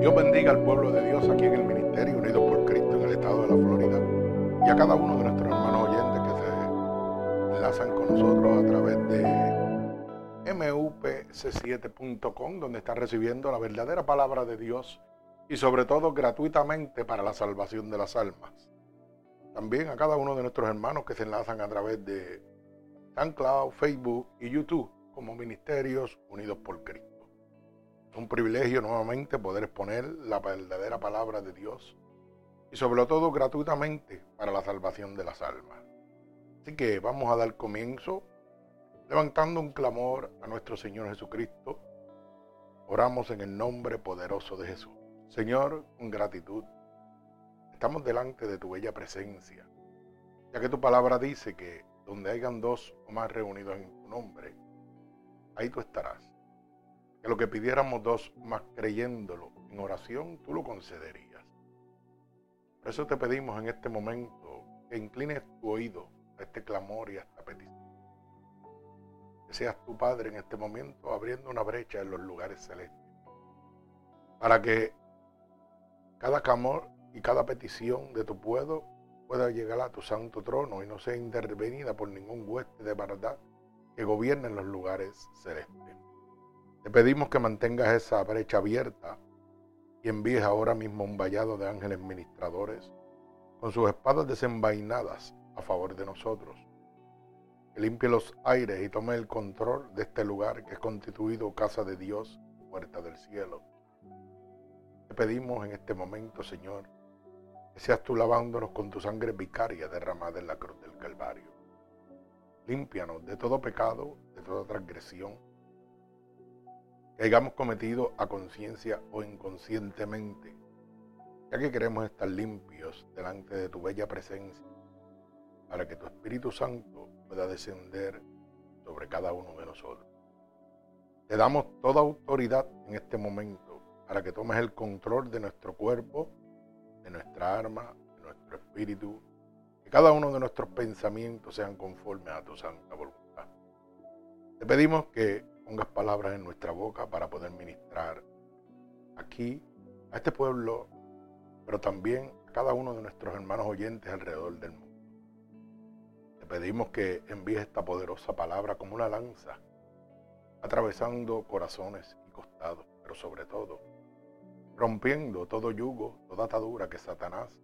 Dios bendiga al pueblo de Dios aquí en el Ministerio Unidos por Cristo en el estado de la Florida y a cada uno de nuestros hermanos oyentes que se enlazan con nosotros a través de mupc7.com donde están recibiendo la verdadera palabra de Dios y sobre todo gratuitamente para la salvación de las almas. También a cada uno de nuestros hermanos que se enlazan a través de SoundCloud, Facebook y YouTube como Ministerios Unidos por Cristo. Es un privilegio nuevamente poder exponer la verdadera palabra de Dios y sobre todo gratuitamente para la salvación de las almas. Así que vamos a dar comienzo levantando un clamor a nuestro Señor Jesucristo. Oramos en el nombre poderoso de Jesús. Señor, con gratitud, estamos delante de tu bella presencia, ya que tu palabra dice que donde hayan dos o más reunidos en tu nombre, ahí tú estarás que lo que pidiéramos dos más creyéndolo en oración, tú lo concederías. Por eso te pedimos en este momento que inclines tu oído a este clamor y a esta petición. Que seas tu Padre en este momento abriendo una brecha en los lugares celestes. Para que cada clamor y cada petición de tu pueblo pueda llegar a tu santo trono y no sea intervenida por ningún hueste de verdad que gobierne en los lugares celestes. Te pedimos que mantengas esa brecha abierta y envíes ahora mismo un vallado de ángeles ministradores con sus espadas desenvainadas a favor de nosotros. Que limpie los aires y tome el control de este lugar que es constituido casa de Dios, puerta del cielo. Te pedimos en este momento, Señor, que seas tú lavándonos con tu sangre vicaria derramada en la cruz del Calvario. Límpianos de todo pecado, de toda transgresión que hayamos cometido a conciencia o inconscientemente, ya que queremos estar limpios delante de tu bella presencia, para que tu Espíritu Santo pueda descender sobre cada uno de nosotros. Te damos toda autoridad en este momento para que tomes el control de nuestro cuerpo, de nuestra arma, de nuestro espíritu, que cada uno de nuestros pensamientos sean conformes a tu santa voluntad. Te pedimos que pongas palabras en nuestra boca para poder ministrar aquí a este pueblo, pero también a cada uno de nuestros hermanos oyentes alrededor del mundo. Te pedimos que envíes esta poderosa palabra como una lanza, atravesando corazones y costados, pero sobre todo, rompiendo todo yugo, toda atadura que Satanás,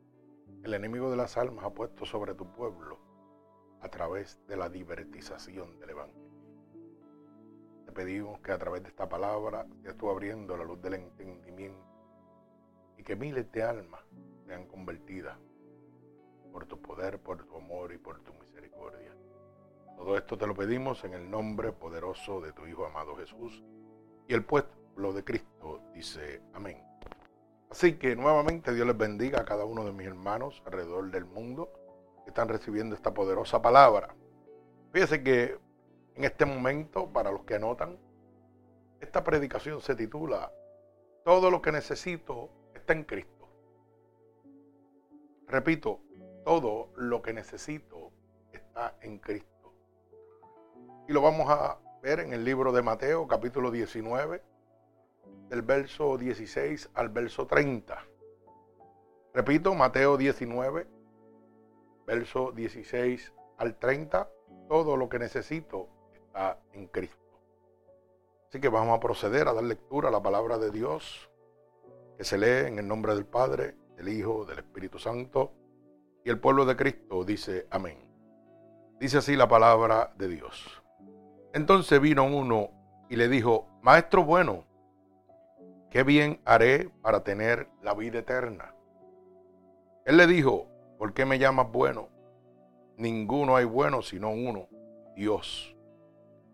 el enemigo de las almas, ha puesto sobre tu pueblo a través de la divertización del Evangelio pedimos que a través de esta palabra seas tú abriendo la luz del entendimiento y que miles de almas sean convertidas por tu poder, por tu amor y por tu misericordia. Todo esto te lo pedimos en el nombre poderoso de tu Hijo amado Jesús. Y el pueblo de Cristo dice amén. Así que nuevamente Dios les bendiga a cada uno de mis hermanos alrededor del mundo que están recibiendo esta poderosa palabra. Fíjense que en este momento, para los que anotan, esta predicación se titula Todo lo que necesito está en Cristo. Repito, todo lo que necesito está en Cristo. Y lo vamos a ver en el libro de Mateo, capítulo 19, del verso 16 al verso 30. Repito, Mateo 19, verso 16 al 30. Todo lo que necesito en Cristo. Así que vamos a proceder a dar lectura a la palabra de Dios que se lee en el nombre del Padre, del Hijo, del Espíritu Santo. Y el pueblo de Cristo dice amén. Dice así la palabra de Dios. Entonces vino uno y le dijo, Maestro bueno, ¿qué bien haré para tener la vida eterna? Él le dijo, ¿por qué me llamas bueno? Ninguno hay bueno sino uno, Dios.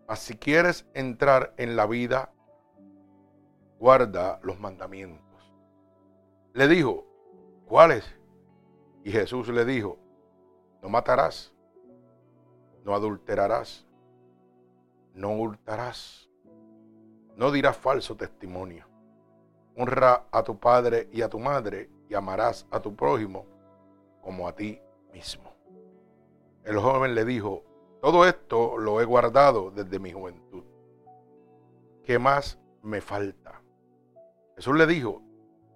Mas si quieres entrar en la vida, guarda los mandamientos. Le dijo, ¿cuáles? Y Jesús le dijo, no matarás, no adulterarás, no hurtarás, no dirás falso testimonio. Honra a tu padre y a tu madre y amarás a tu prójimo como a ti mismo. El joven le dijo, todo esto lo he guardado desde mi juventud. ¿Qué más me falta? Jesús le dijo,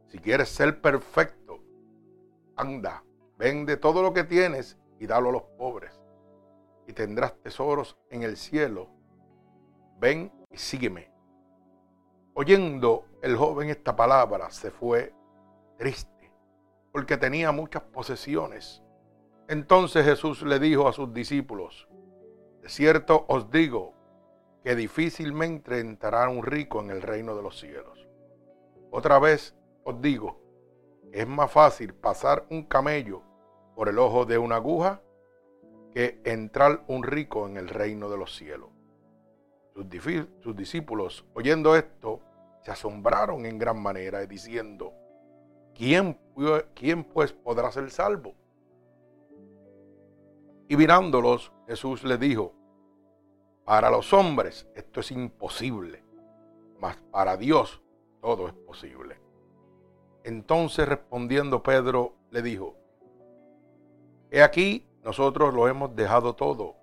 si quieres ser perfecto, anda, vende todo lo que tienes y dalo a los pobres, y tendrás tesoros en el cielo. Ven y sígueme. Oyendo el joven esta palabra, se fue triste, porque tenía muchas posesiones. Entonces Jesús le dijo a sus discípulos, de cierto os digo que difícilmente entrará un rico en el reino de los cielos. Otra vez os digo, es más fácil pasar un camello por el ojo de una aguja que entrar un rico en el reino de los cielos. Sus, discípulos, oyendo esto, se asombraron en gran manera, diciendo, ¿quién, ¿quién pues podrá ser salvo? Y mirándolos, Jesús les dijo, para los hombres esto es imposible, mas para Dios todo es posible. Entonces respondiendo Pedro le dijo, He aquí, nosotros lo hemos dejado todo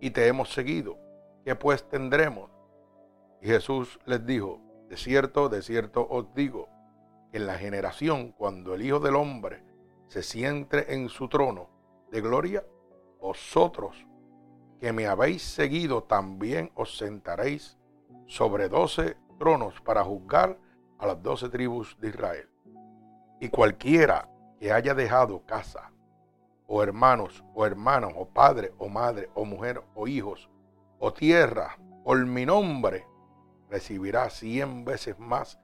y te hemos seguido. ¿Qué pues tendremos? Y Jesús les dijo, de cierto, de cierto os digo, en la generación cuando el Hijo del Hombre se siente en su trono de gloria, vosotros que me habéis seguido también os sentaréis sobre doce tronos para juzgar a las doce tribus de Israel. Y cualquiera que haya dejado casa, o hermanos, o hermanos, o padre, o madre, o mujer, o hijos, o tierra, por mi nombre, recibirá cien veces más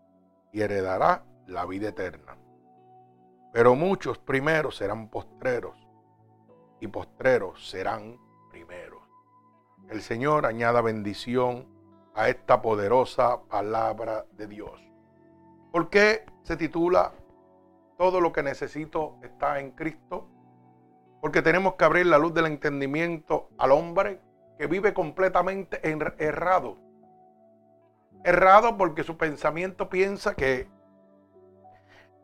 y heredará la vida eterna. Pero muchos primeros serán postreros, y postreros serán primeros. El Señor añada bendición a esta poderosa palabra de Dios. ¿Por qué se titula Todo lo que necesito está en Cristo? Porque tenemos que abrir la luz del entendimiento al hombre que vive completamente errado. Errado porque su pensamiento piensa que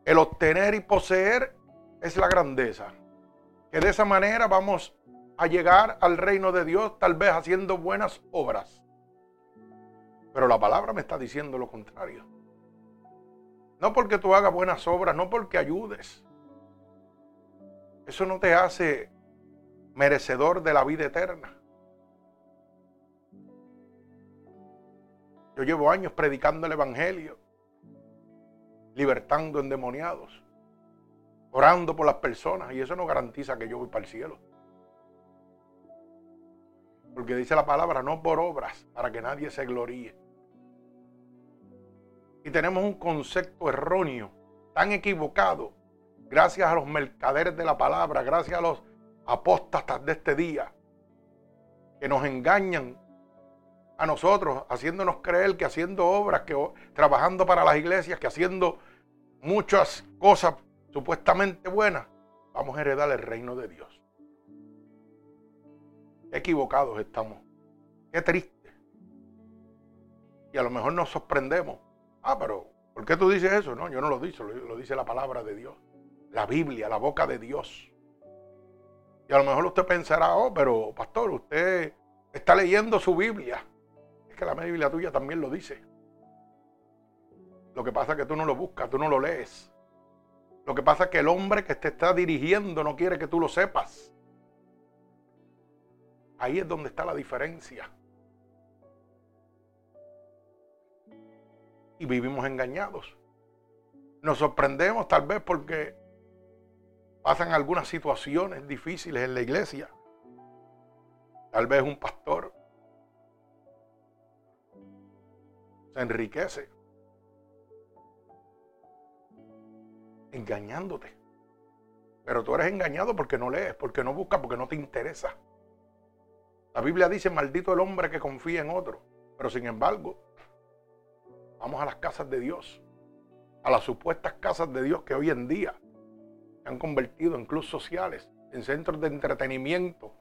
el obtener y poseer es la grandeza. Que de esa manera vamos a llegar al reino de Dios tal vez haciendo buenas obras. Pero la palabra me está diciendo lo contrario. No porque tú hagas buenas obras, no porque ayudes. Eso no te hace merecedor de la vida eterna. Yo llevo años predicando el Evangelio, libertando endemoniados, orando por las personas y eso no garantiza que yo voy para el cielo. Porque dice la palabra, no por obras, para que nadie se gloríe. Y tenemos un concepto erróneo, tan equivocado, gracias a los mercaderes de la palabra, gracias a los apóstatas de este día, que nos engañan a nosotros, haciéndonos creer que haciendo obras, que trabajando para las iglesias, que haciendo muchas cosas supuestamente buenas, vamos a heredar el reino de Dios. equivocados estamos. Qué triste. Y a lo mejor nos sorprendemos. Ah, pero ¿por qué tú dices eso? No, yo no lo digo, lo dice la palabra de Dios. La Biblia, la boca de Dios. Y a lo mejor usted pensará, oh, pero pastor, usted está leyendo su Biblia que la Biblia tuya también lo dice. Lo que pasa es que tú no lo buscas, tú no lo lees. Lo que pasa es que el hombre que te está dirigiendo no quiere que tú lo sepas. Ahí es donde está la diferencia. Y vivimos engañados. Nos sorprendemos tal vez porque pasan algunas situaciones difíciles en la iglesia. Tal vez un pastor se enriquece engañándote. Pero tú eres engañado porque no lees, porque no buscas, porque no te interesa. La Biblia dice, maldito el hombre que confía en otro. Pero sin embargo, vamos a las casas de Dios, a las supuestas casas de Dios que hoy en día se han convertido en clubes sociales, en centros de entretenimiento,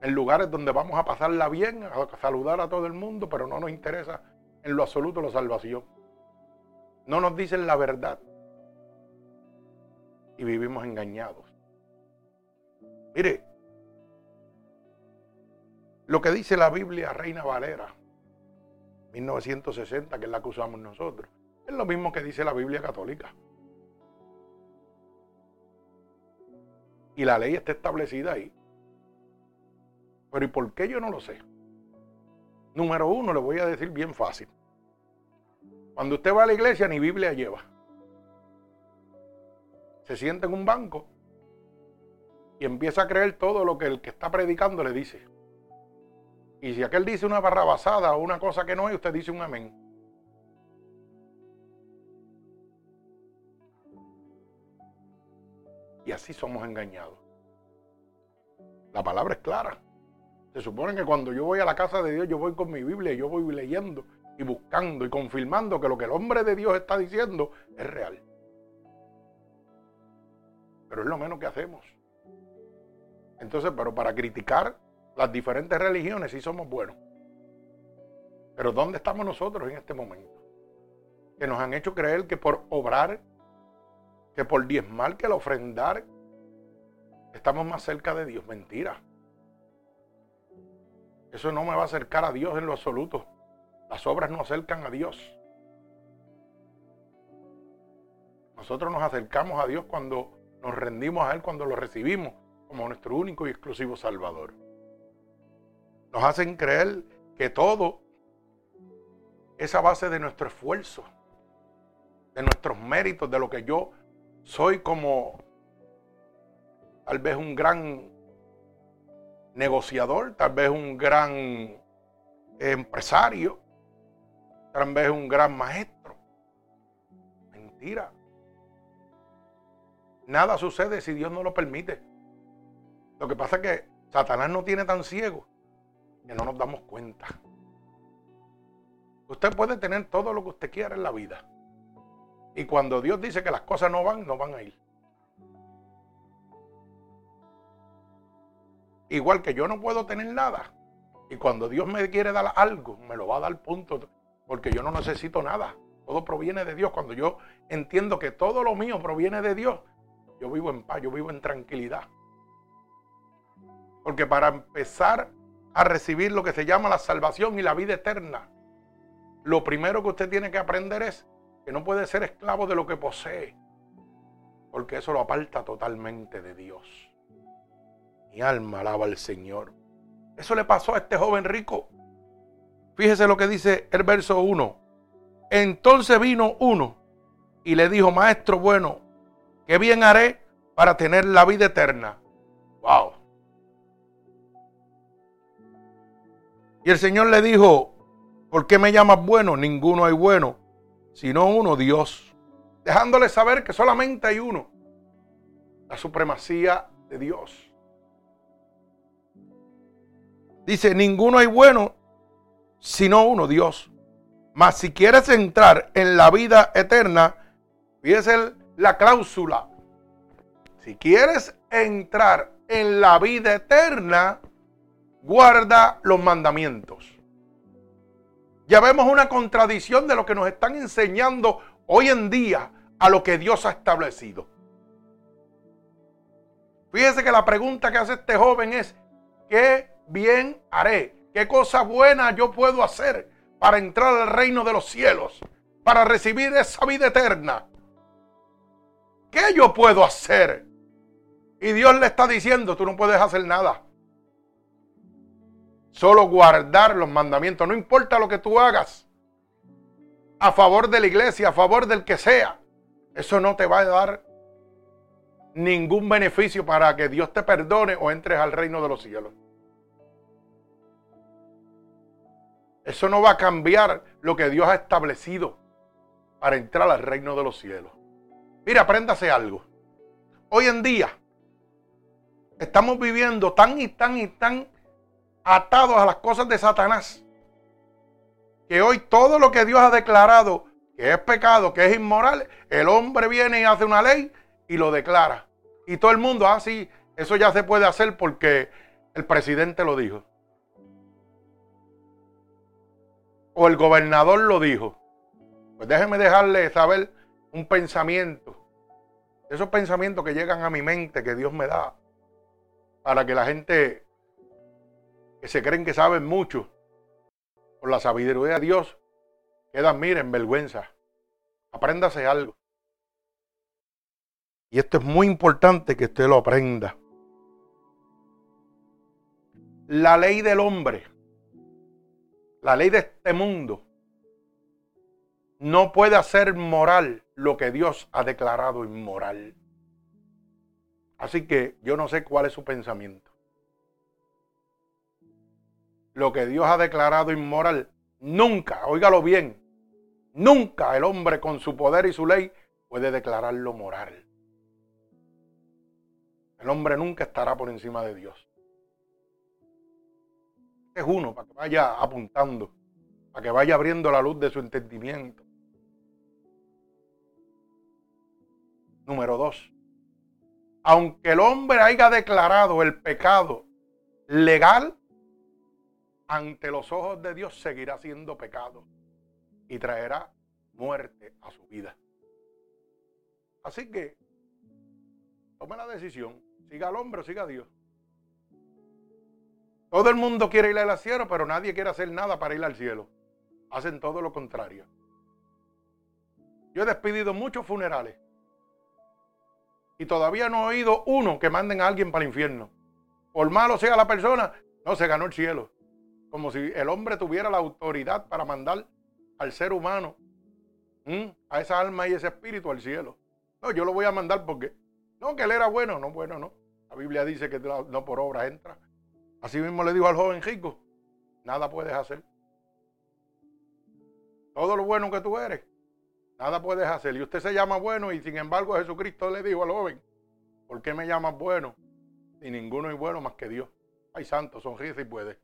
en lugares donde vamos a pasarla bien, a saludar a todo el mundo, pero no nos interesa en lo absoluto la salvación. No nos dicen la verdad. Y vivimos engañados. Mire, lo que dice la Biblia Reina Valera, 1960, que es la que usamos nosotros, es lo mismo que dice la Biblia católica. Y la ley está establecida ahí. Pero ¿y por qué yo no lo sé? Número uno, le voy a decir bien fácil. Cuando usted va a la iglesia, ni Biblia lleva. Se sienta en un banco y empieza a creer todo lo que el que está predicando le dice. Y si aquel dice una barrabasada o una cosa que no es, usted dice un amén. Y así somos engañados. La palabra es clara. Se supone que cuando yo voy a la casa de Dios, yo voy con mi Biblia y yo voy leyendo y buscando y confirmando que lo que el hombre de Dios está diciendo es real. Pero es lo menos que hacemos. Entonces, pero para criticar las diferentes religiones sí somos buenos. Pero ¿dónde estamos nosotros en este momento? Que nos han hecho creer que por obrar, que por diezmar, que al ofrendar, estamos más cerca de Dios. Mentira. Eso no me va a acercar a Dios en lo absoluto. Las obras no acercan a Dios. Nosotros nos acercamos a Dios cuando nos rendimos a Él, cuando lo recibimos como nuestro único y exclusivo Salvador. Nos hacen creer que todo es a base de nuestro esfuerzo, de nuestros méritos, de lo que yo soy como tal vez un gran negociador, tal vez un gran empresario, tal vez un gran maestro. Mentira. Nada sucede si Dios no lo permite. Lo que pasa es que Satanás no tiene tan ciego que no nos damos cuenta. Usted puede tener todo lo que usted quiera en la vida. Y cuando Dios dice que las cosas no van, no van a ir. Igual que yo no puedo tener nada. Y cuando Dios me quiere dar algo, me lo va a dar punto. Porque yo no necesito nada. Todo proviene de Dios. Cuando yo entiendo que todo lo mío proviene de Dios, yo vivo en paz, yo vivo en tranquilidad. Porque para empezar a recibir lo que se llama la salvación y la vida eterna, lo primero que usted tiene que aprender es que no puede ser esclavo de lo que posee. Porque eso lo aparta totalmente de Dios. Mi alma alaba al Señor. Eso le pasó a este joven rico. Fíjese lo que dice el verso 1. Entonces vino uno y le dijo, maestro bueno, ¿qué bien haré para tener la vida eterna? Wow. Y el Señor le dijo, ¿por qué me llamas bueno? Ninguno hay bueno, sino uno, Dios. Dejándole saber que solamente hay uno. La supremacía de Dios. Dice, ninguno hay bueno sino uno, Dios. Mas si quieres entrar en la vida eterna, fíjese la cláusula. Si quieres entrar en la vida eterna, guarda los mandamientos. Ya vemos una contradicción de lo que nos están enseñando hoy en día a lo que Dios ha establecido. Fíjese que la pregunta que hace este joven es, ¿qué bien haré? ¿Qué cosa buena yo puedo hacer para entrar al reino de los cielos? Para recibir esa vida eterna. ¿Qué yo puedo hacer? Y Dios le está diciendo, tú no puedes hacer nada. Solo guardar los mandamientos. No importa lo que tú hagas. A favor de la iglesia, a favor del que sea. Eso no te va a dar ningún beneficio para que Dios te perdone o entres al reino de los cielos. Eso no va a cambiar lo que Dios ha establecido para entrar al reino de los cielos. Mira, apréndase algo. Hoy en día estamos viviendo tan y tan y tan atados a las cosas de Satanás que hoy todo lo que Dios ha declarado que es pecado, que es inmoral, el hombre viene y hace una ley y lo declara. Y todo el mundo, ah, eso ya se puede hacer porque el presidente lo dijo. O el gobernador lo dijo. Pues déjeme dejarle saber un pensamiento. Esos pensamientos que llegan a mi mente que Dios me da para que la gente que se creen que saben mucho, por la sabiduría de Dios, quedan, miren, vergüenza. Apréndase algo. Y esto es muy importante que usted lo aprenda. La ley del hombre, la ley de este mundo, no puede hacer moral lo que Dios ha declarado inmoral. Así que yo no sé cuál es su pensamiento. Lo que Dios ha declarado inmoral, nunca, óigalo bien, nunca el hombre con su poder y su ley puede declararlo moral. El hombre nunca estará por encima de Dios. Es uno, para que vaya apuntando, para que vaya abriendo la luz de su entendimiento. Número dos. Aunque el hombre haya declarado el pecado legal, ante los ojos de Dios seguirá siendo pecado y traerá muerte a su vida. Así que tome la decisión, siga al hombre o siga Dios. Todo el mundo quiere ir al cielo, pero nadie quiere hacer nada para ir al cielo. Hacen todo lo contrario. Yo he despedido muchos funerales y todavía no he oído uno que manden a alguien para el infierno. Por malo sea la persona, no se ganó el cielo. Como si el hombre tuviera la autoridad para mandar al ser humano, a esa alma y ese espíritu al cielo. No, yo lo voy a mandar porque, no, que él era bueno, no, bueno, no. La Biblia dice que no por obra entra. Así mismo le dijo al joven rico, nada puedes hacer. Todo lo bueno que tú eres, nada puedes hacer. Y usted se llama bueno y sin embargo Jesucristo le dijo al joven, ¿por qué me llamas bueno? Y ninguno es bueno más que Dios. Ay, santo, sonríe si puede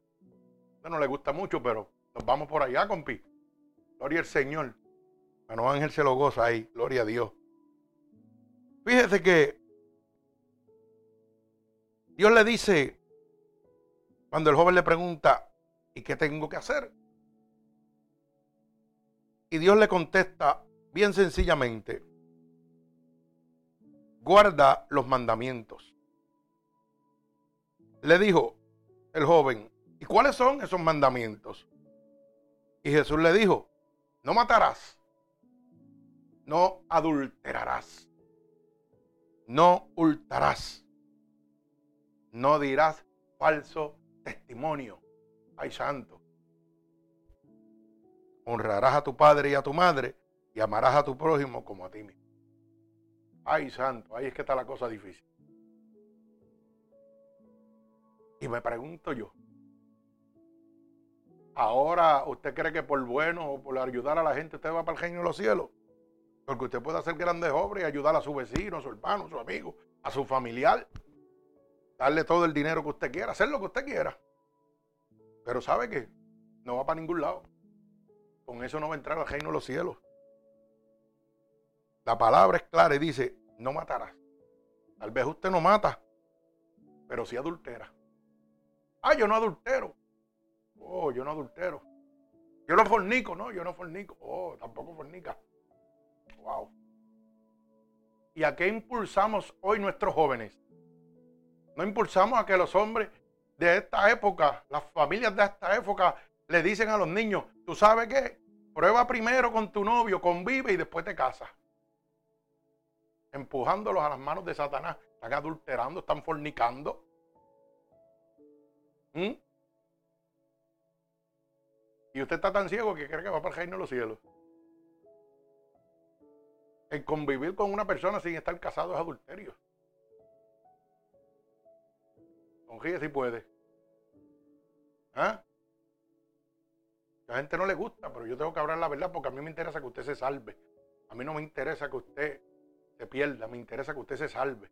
no le gusta mucho, pero nos vamos por allá, compi. Gloria al Señor. Mano Ángel se lo goza ahí. Gloria a Dios. Fíjese que Dios le dice, cuando el joven le pregunta, ¿y qué tengo que hacer? Y Dios le contesta bien sencillamente, guarda los mandamientos. Le dijo el joven, ¿Y cuáles son esos mandamientos? Y Jesús le dijo, no matarás, no adulterarás, no hurtarás, no dirás falso testimonio. Ay, santo. Honrarás a tu padre y a tu madre y amarás a tu prójimo como a ti mismo. Ay, santo, ahí es que está la cosa difícil. Y me pregunto yo, Ahora, ¿usted cree que por bueno o por ayudar a la gente usted va para el reino de los cielos? Porque usted puede hacer grandes obras y ayudar a su vecino, a su hermano, a su amigo, a su familiar. Darle todo el dinero que usted quiera, hacer lo que usted quiera. Pero ¿sabe qué? No va para ningún lado. Con eso no va a entrar al reino de los cielos. La palabra es clara y dice, no matarás. Tal vez usted no mata, pero sí adultera. Ah, yo no adultero. Oh, yo no adultero. Yo no fornico, no, yo no fornico. Oh, tampoco fornica. Wow. ¿Y a qué impulsamos hoy nuestros jóvenes? No impulsamos a que los hombres de esta época, las familias de esta época, le dicen a los niños, ¿tú sabes qué? Prueba primero con tu novio, convive y después te casas. Empujándolos a las manos de Satanás. Están adulterando, están fornicando. ¿Mm? Y usted está tan ciego que cree que va para el reino de los cielos. El convivir con una persona sin estar casado es adulterio. Sonríe si puede. ¿Ah? La gente no le gusta, pero yo tengo que hablar la verdad porque a mí me interesa que usted se salve. A mí no me interesa que usted se pierda, me interesa que usted se salve.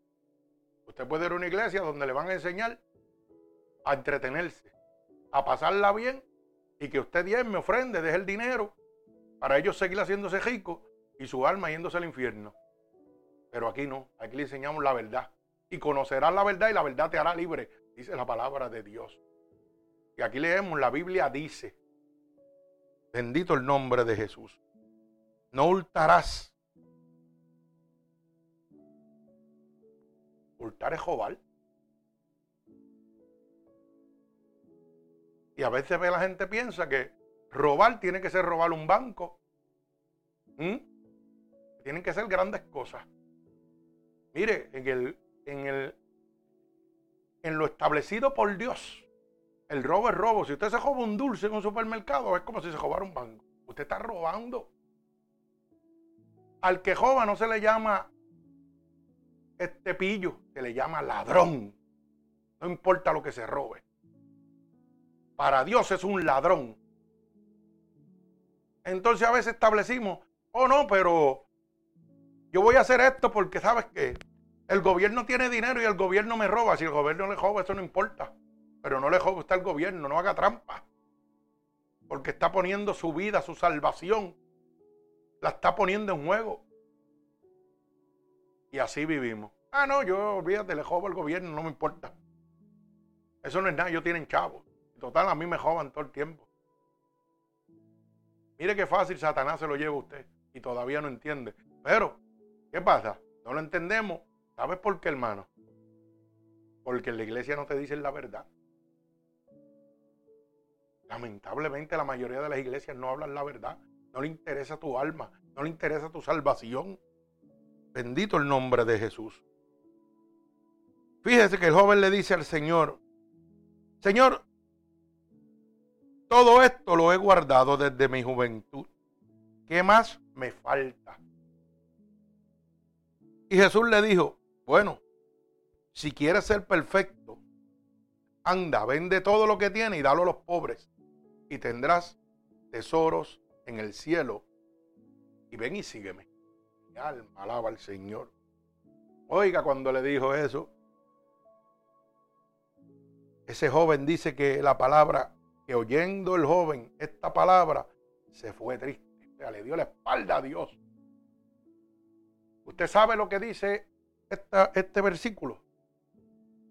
Usted puede ir a una iglesia donde le van a enseñar a entretenerse, a pasarla bien y que usted me ofrende, deje el dinero para ellos seguir haciéndose ricos y su alma yéndose al infierno. Pero aquí no, aquí le enseñamos la verdad. Y conocerás la verdad y la verdad te hará libre, dice la palabra de Dios. Y aquí leemos, la Biblia dice, bendito el nombre de Jesús, no hurtarás. Hurtar es joval. Y a veces la gente piensa que robar tiene que ser robar un banco. ¿Mm? Tienen que ser grandes cosas. Mire, en el, en el, en lo establecido por Dios, el robo es robo. Si usted se roba un dulce en un supermercado, es como si se robara un banco. Usted está robando. Al que roba no se le llama este pillo, se le llama ladrón. No importa lo que se robe. Para Dios es un ladrón. Entonces a veces establecimos, oh no, pero yo voy a hacer esto porque sabes que el gobierno tiene dinero y el gobierno me roba. Si el gobierno le roba, eso no importa. Pero no le roba usted al gobierno, no haga trampa. Porque está poniendo su vida, su salvación, la está poniendo en juego. Y así vivimos. Ah, no, yo olvídate, le jobo al gobierno, no me importa. Eso no es nada, ellos tienen chavos. Total, a mí me joban todo el tiempo. Mire qué fácil Satanás se lo lleva a usted y todavía no entiende. Pero, ¿qué pasa? No lo entendemos. ¿Sabes por qué, hermano? Porque en la iglesia no te dicen la verdad. Lamentablemente la mayoría de las iglesias no hablan la verdad. No le interesa tu alma, no le interesa tu salvación. Bendito el nombre de Jesús. Fíjese que el joven le dice al Señor, Señor, todo esto lo he guardado desde mi juventud. ¿Qué más me falta? Y Jesús le dijo, bueno, si quieres ser perfecto, anda, vende todo lo que tiene y dalo a los pobres y tendrás tesoros en el cielo. Y ven y sígueme. Mi alma alaba al Señor. Oiga, cuando le dijo eso, ese joven dice que la palabra que oyendo el joven esta palabra, se fue triste. O sea, le dio la espalda a Dios. Usted sabe lo que dice este versículo.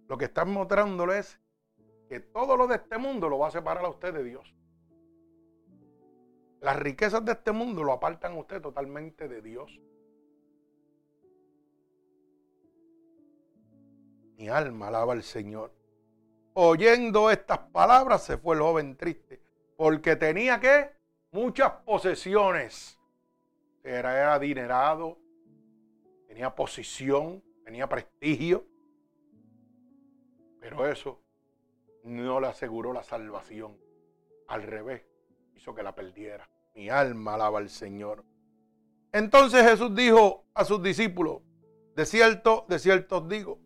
Lo que está mostrándole es que todo lo de este mundo lo va a separar a usted de Dios. Las riquezas de este mundo lo apartan a usted totalmente de Dios. Mi alma alaba al Señor. Oyendo estas palabras se fue el joven triste, porque tenía que muchas posesiones. Era adinerado, tenía posición, tenía prestigio, pero eso no le aseguró la salvación. Al revés, hizo que la perdiera. Mi alma alaba al Señor. Entonces Jesús dijo a sus discípulos, de cierto, de cierto os digo,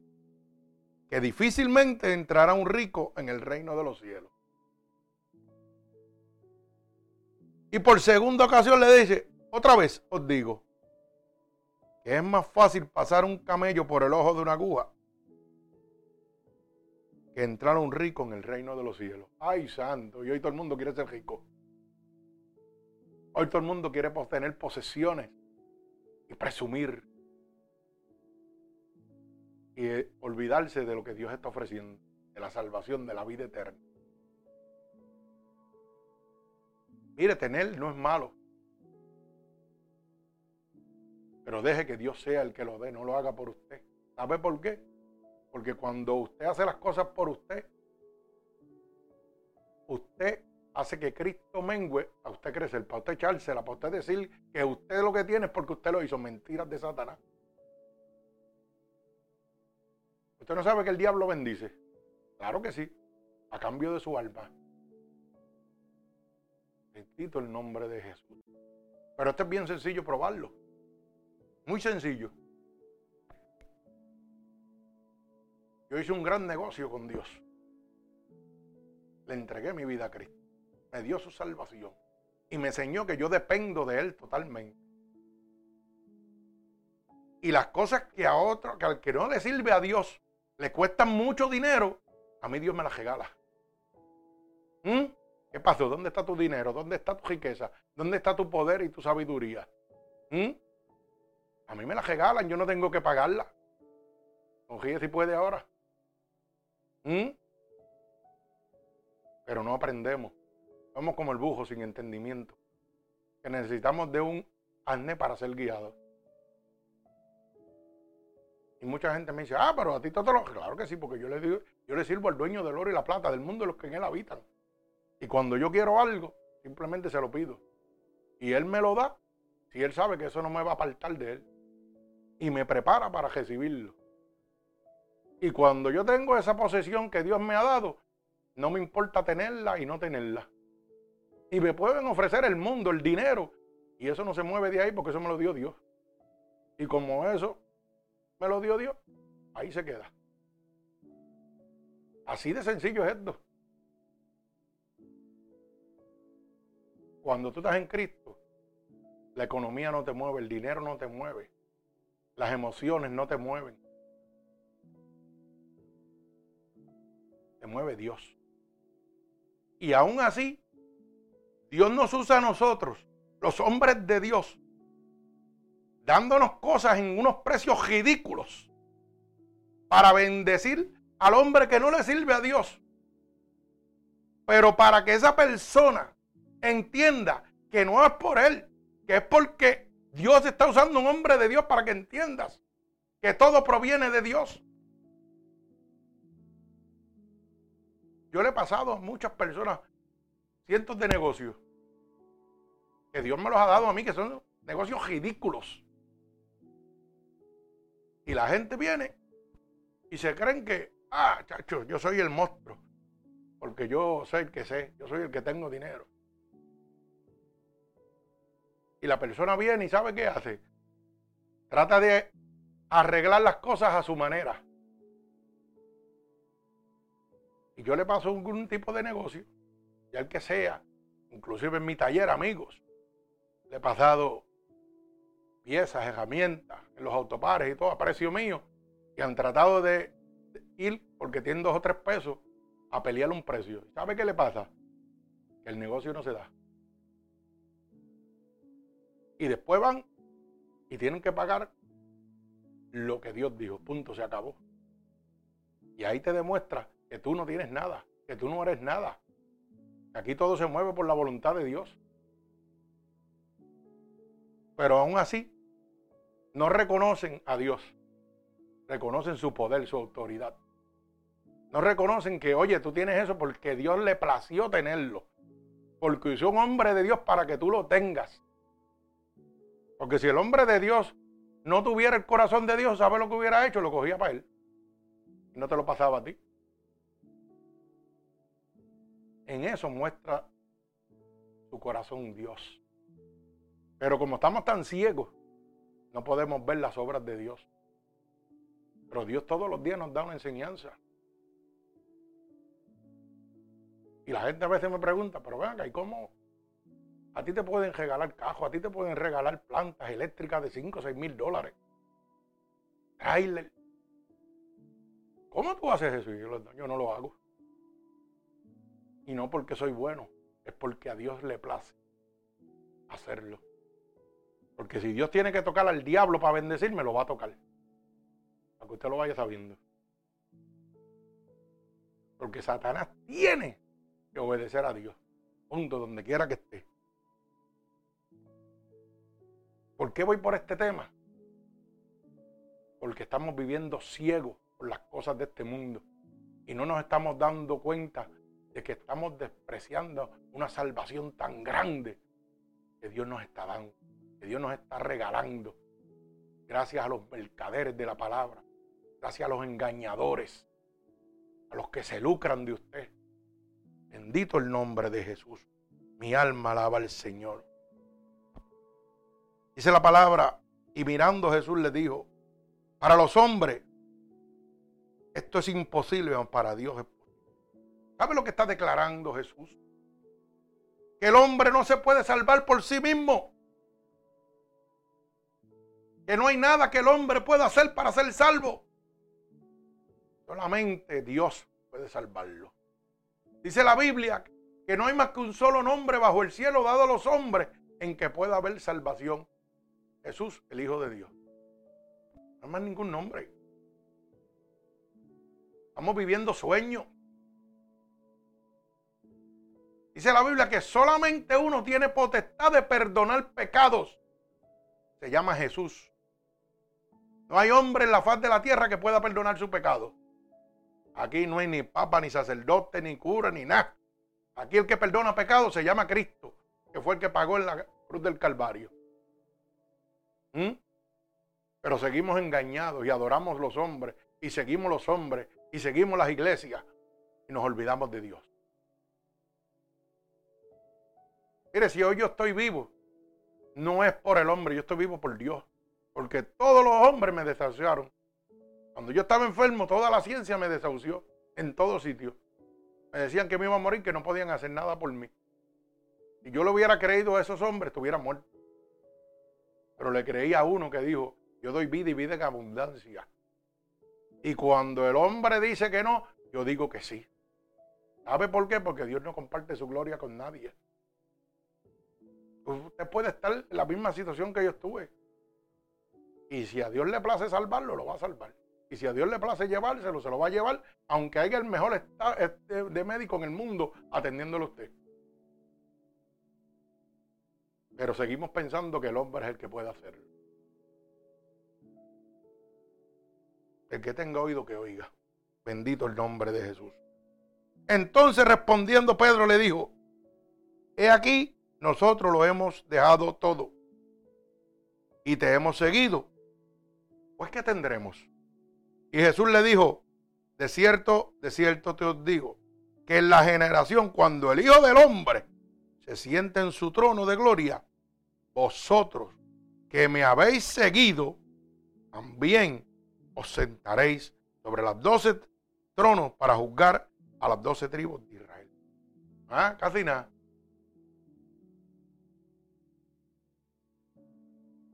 que difícilmente entrará un rico en el reino de los cielos. Y por segunda ocasión le dice, otra vez os digo, que es más fácil pasar un camello por el ojo de una aguja que entrar un rico en el reino de los cielos. Ay, santo, y hoy todo el mundo quiere ser rico. Hoy todo el mundo quiere tener posesiones y presumir y olvidarse de lo que Dios está ofreciendo, de la salvación, de la vida eterna. Mire, tener no es malo. Pero deje que Dios sea el que lo dé, no lo haga por usted. ¿Sabe por qué? Porque cuando usted hace las cosas por usted, usted hace que Cristo mengue a usted crecer, para usted echársela, para usted decir que usted lo que tiene es porque usted lo hizo. Mentiras de Satanás. ¿Usted no sabe que el diablo bendice? Claro que sí, a cambio de su alma. Bendito el nombre de Jesús. Pero esto es bien sencillo probarlo. Muy sencillo. Yo hice un gran negocio con Dios. Le entregué mi vida a Cristo. Me dio su salvación. Y me enseñó que yo dependo de Él totalmente. Y las cosas que a otro, que al que no le sirve a Dios, le cuestan mucho dinero, a mí Dios me las regala. ¿Mm? ¿Qué pasó? ¿Dónde está tu dinero? ¿Dónde está tu riqueza? ¿Dónde está tu poder y tu sabiduría? ¿Mm? A mí me las regalan, yo no tengo que pagarla. Confíe si puede ahora. ¿Mm? Pero no aprendemos. Somos como el bujo sin entendimiento. Que necesitamos de un arnés para ser guiados. Y mucha gente me dice, ah, pero a ti todo lo... Claro que sí, porque yo le, digo, yo le sirvo al dueño del oro y la plata del mundo, los que en él habitan. Y cuando yo quiero algo, simplemente se lo pido. Y Él me lo da si Él sabe que eso no me va a apartar de Él. Y me prepara para recibirlo. Y cuando yo tengo esa posesión que Dios me ha dado, no me importa tenerla y no tenerla. Y me pueden ofrecer el mundo, el dinero. Y eso no se mueve de ahí porque eso me lo dio Dios. Y como eso me lo dio Dios, ahí se queda. Así de sencillo es esto. Cuando tú estás en Cristo, la economía no te mueve, el dinero no te mueve, las emociones no te mueven. Te mueve Dios. Y aún así, Dios nos usa a nosotros, los hombres de Dios, dándonos cosas en unos precios ridículos para bendecir al hombre que no le sirve a Dios. Pero para que esa persona entienda que no es por él, que es porque Dios está usando un hombre de Dios para que entiendas que todo proviene de Dios. Yo le he pasado a muchas personas cientos de negocios que Dios me los ha dado a mí, que son negocios ridículos. Y la gente viene y se creen que, ah, chacho, yo soy el monstruo, porque yo soy el que sé, yo soy el que tengo dinero. Y la persona viene y sabe qué hace. Trata de arreglar las cosas a su manera. Y yo le paso algún tipo de negocio, ya el que sea, inclusive en mi taller, amigos, le he pasado piezas, herramientas, en los autopares y todo a precio mío, que han tratado de ir, porque tienen dos o tres pesos, a pelear un precio. ¿Sabe qué le pasa? Que el negocio no se da. Y después van y tienen que pagar lo que Dios dijo. Punto, se acabó. Y ahí te demuestra que tú no tienes nada, que tú no eres nada. Aquí todo se mueve por la voluntad de Dios. Pero aún así, no reconocen a Dios. Reconocen su poder, su autoridad. No reconocen que, oye, tú tienes eso porque Dios le plació tenerlo. Porque hizo un hombre de Dios para que tú lo tengas. Porque si el hombre de Dios no tuviera el corazón de Dios, ¿sabe lo que hubiera hecho? Lo cogía para él. Y no te lo pasaba a ti. En eso muestra su corazón Dios. Pero como estamos tan ciegos, no podemos ver las obras de Dios. Pero Dios todos los días nos da una enseñanza. Y la gente a veces me pregunta, pero venga, ¿y cómo? A ti te pueden regalar cajos, a ti te pueden regalar plantas eléctricas de 5 o 6 mil dólares. Trailer. ¿Cómo tú haces eso? Yo, yo no lo hago. Y no porque soy bueno, es porque a Dios le place hacerlo. Porque si Dios tiene que tocar al diablo para bendecirme, lo va a tocar. Para que usted lo vaya sabiendo. Porque Satanás tiene que obedecer a Dios. Punto, donde quiera que esté. ¿Por qué voy por este tema? Porque estamos viviendo ciegos por las cosas de este mundo. Y no nos estamos dando cuenta de que estamos despreciando una salvación tan grande que Dios nos está dando, que Dios nos está regalando, gracias a los mercaderes de la palabra, gracias a los engañadores, a los que se lucran de usted. Bendito el nombre de Jesús. Mi alma alaba al Señor. Dice la palabra, y mirando Jesús le dijo, para los hombres, esto es imposible, para Dios ¿Sabe lo que está declarando Jesús? Que el hombre no se puede salvar por sí mismo. Que no hay nada que el hombre pueda hacer para ser salvo. Solamente Dios puede salvarlo. Dice la Biblia que no hay más que un solo nombre bajo el cielo dado a los hombres en que pueda haber salvación. Jesús, el Hijo de Dios. No hay más ningún nombre. Estamos viviendo sueños. Dice la Biblia que solamente uno tiene potestad de perdonar pecados. Se llama Jesús. No hay hombre en la faz de la tierra que pueda perdonar su pecado. Aquí no hay ni papa, ni sacerdote, ni cura, ni nada. Aquí el que perdona pecado se llama Cristo, que fue el que pagó en la cruz del Calvario. ¿Mm? Pero seguimos engañados y adoramos los hombres y seguimos los hombres y seguimos las iglesias y nos olvidamos de Dios. Mire, si hoy yo estoy vivo, no es por el hombre, yo estoy vivo por Dios. Porque todos los hombres me desahuciaron. Cuando yo estaba enfermo, toda la ciencia me desahució en todo sitio. Me decían que me iba a morir, que no podían hacer nada por mí. Si yo le hubiera creído a esos hombres, estuviera muerto. Pero le creí a uno que dijo, yo doy vida y vida en abundancia. Y cuando el hombre dice que no, yo digo que sí. ¿Sabe por qué? Porque Dios no comparte su gloria con nadie. Usted puede estar en la misma situación que yo estuve. Y si a Dios le place salvarlo, lo va a salvar. Y si a Dios le place llevárselo, se lo va a llevar, aunque haya el mejor este, de médico en el mundo atendiéndolo a usted. Pero seguimos pensando que el hombre es el que puede hacerlo. El que tenga oído que oiga. Bendito el nombre de Jesús. Entonces respondiendo Pedro le dijo, he aquí, nosotros lo hemos dejado todo y te hemos seguido. Pues ¿qué tendremos? Y Jesús le dijo, de cierto, de cierto te os digo, que en la generación cuando el Hijo del Hombre se siente en su trono de gloria, vosotros que me habéis seguido, también os sentaréis sobre las doce tronos para juzgar a las doce tribus de Israel. ¿Ah? Casi.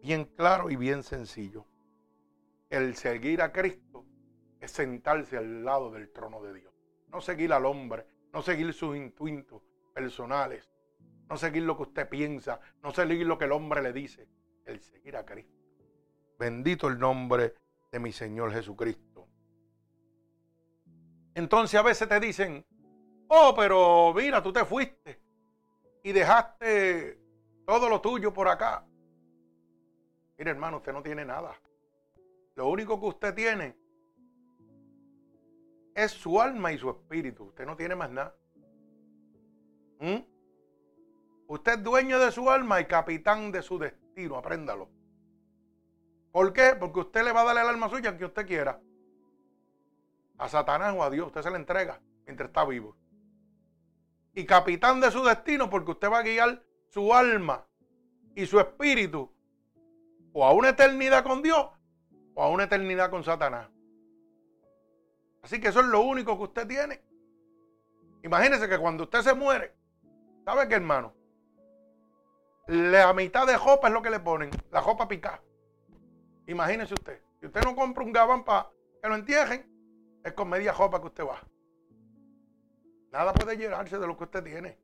Bien claro y bien sencillo. El seguir a Cristo es sentarse al lado del trono de Dios. No seguir al hombre, no seguir sus instintos personales, no seguir lo que usted piensa, no seguir lo que el hombre le dice, el seguir a Cristo. Bendito el nombre de mi Señor Jesucristo. Entonces a veces te dicen, oh, pero mira, tú te fuiste y dejaste todo lo tuyo por acá. Mire hermano, usted no tiene nada. Lo único que usted tiene es su alma y su espíritu. Usted no tiene más nada. ¿Mm? Usted es dueño de su alma y capitán de su destino. Apréndalo. ¿Por qué? Porque usted le va a dar el alma suya que usted quiera. A Satanás o a Dios. Usted se le entrega mientras está vivo. Y capitán de su destino porque usted va a guiar su alma y su espíritu o a una eternidad con Dios o a una eternidad con Satanás. Así que eso es lo único que usted tiene. Imagínese que cuando usted se muere, ¿sabe qué hermano? La mitad de jopa es lo que le ponen, la jopa picada. Imagínese usted, si usted no compra un gabán para que lo entierren, es con media jopa que usted va. Nada puede llenarse de lo que usted tiene.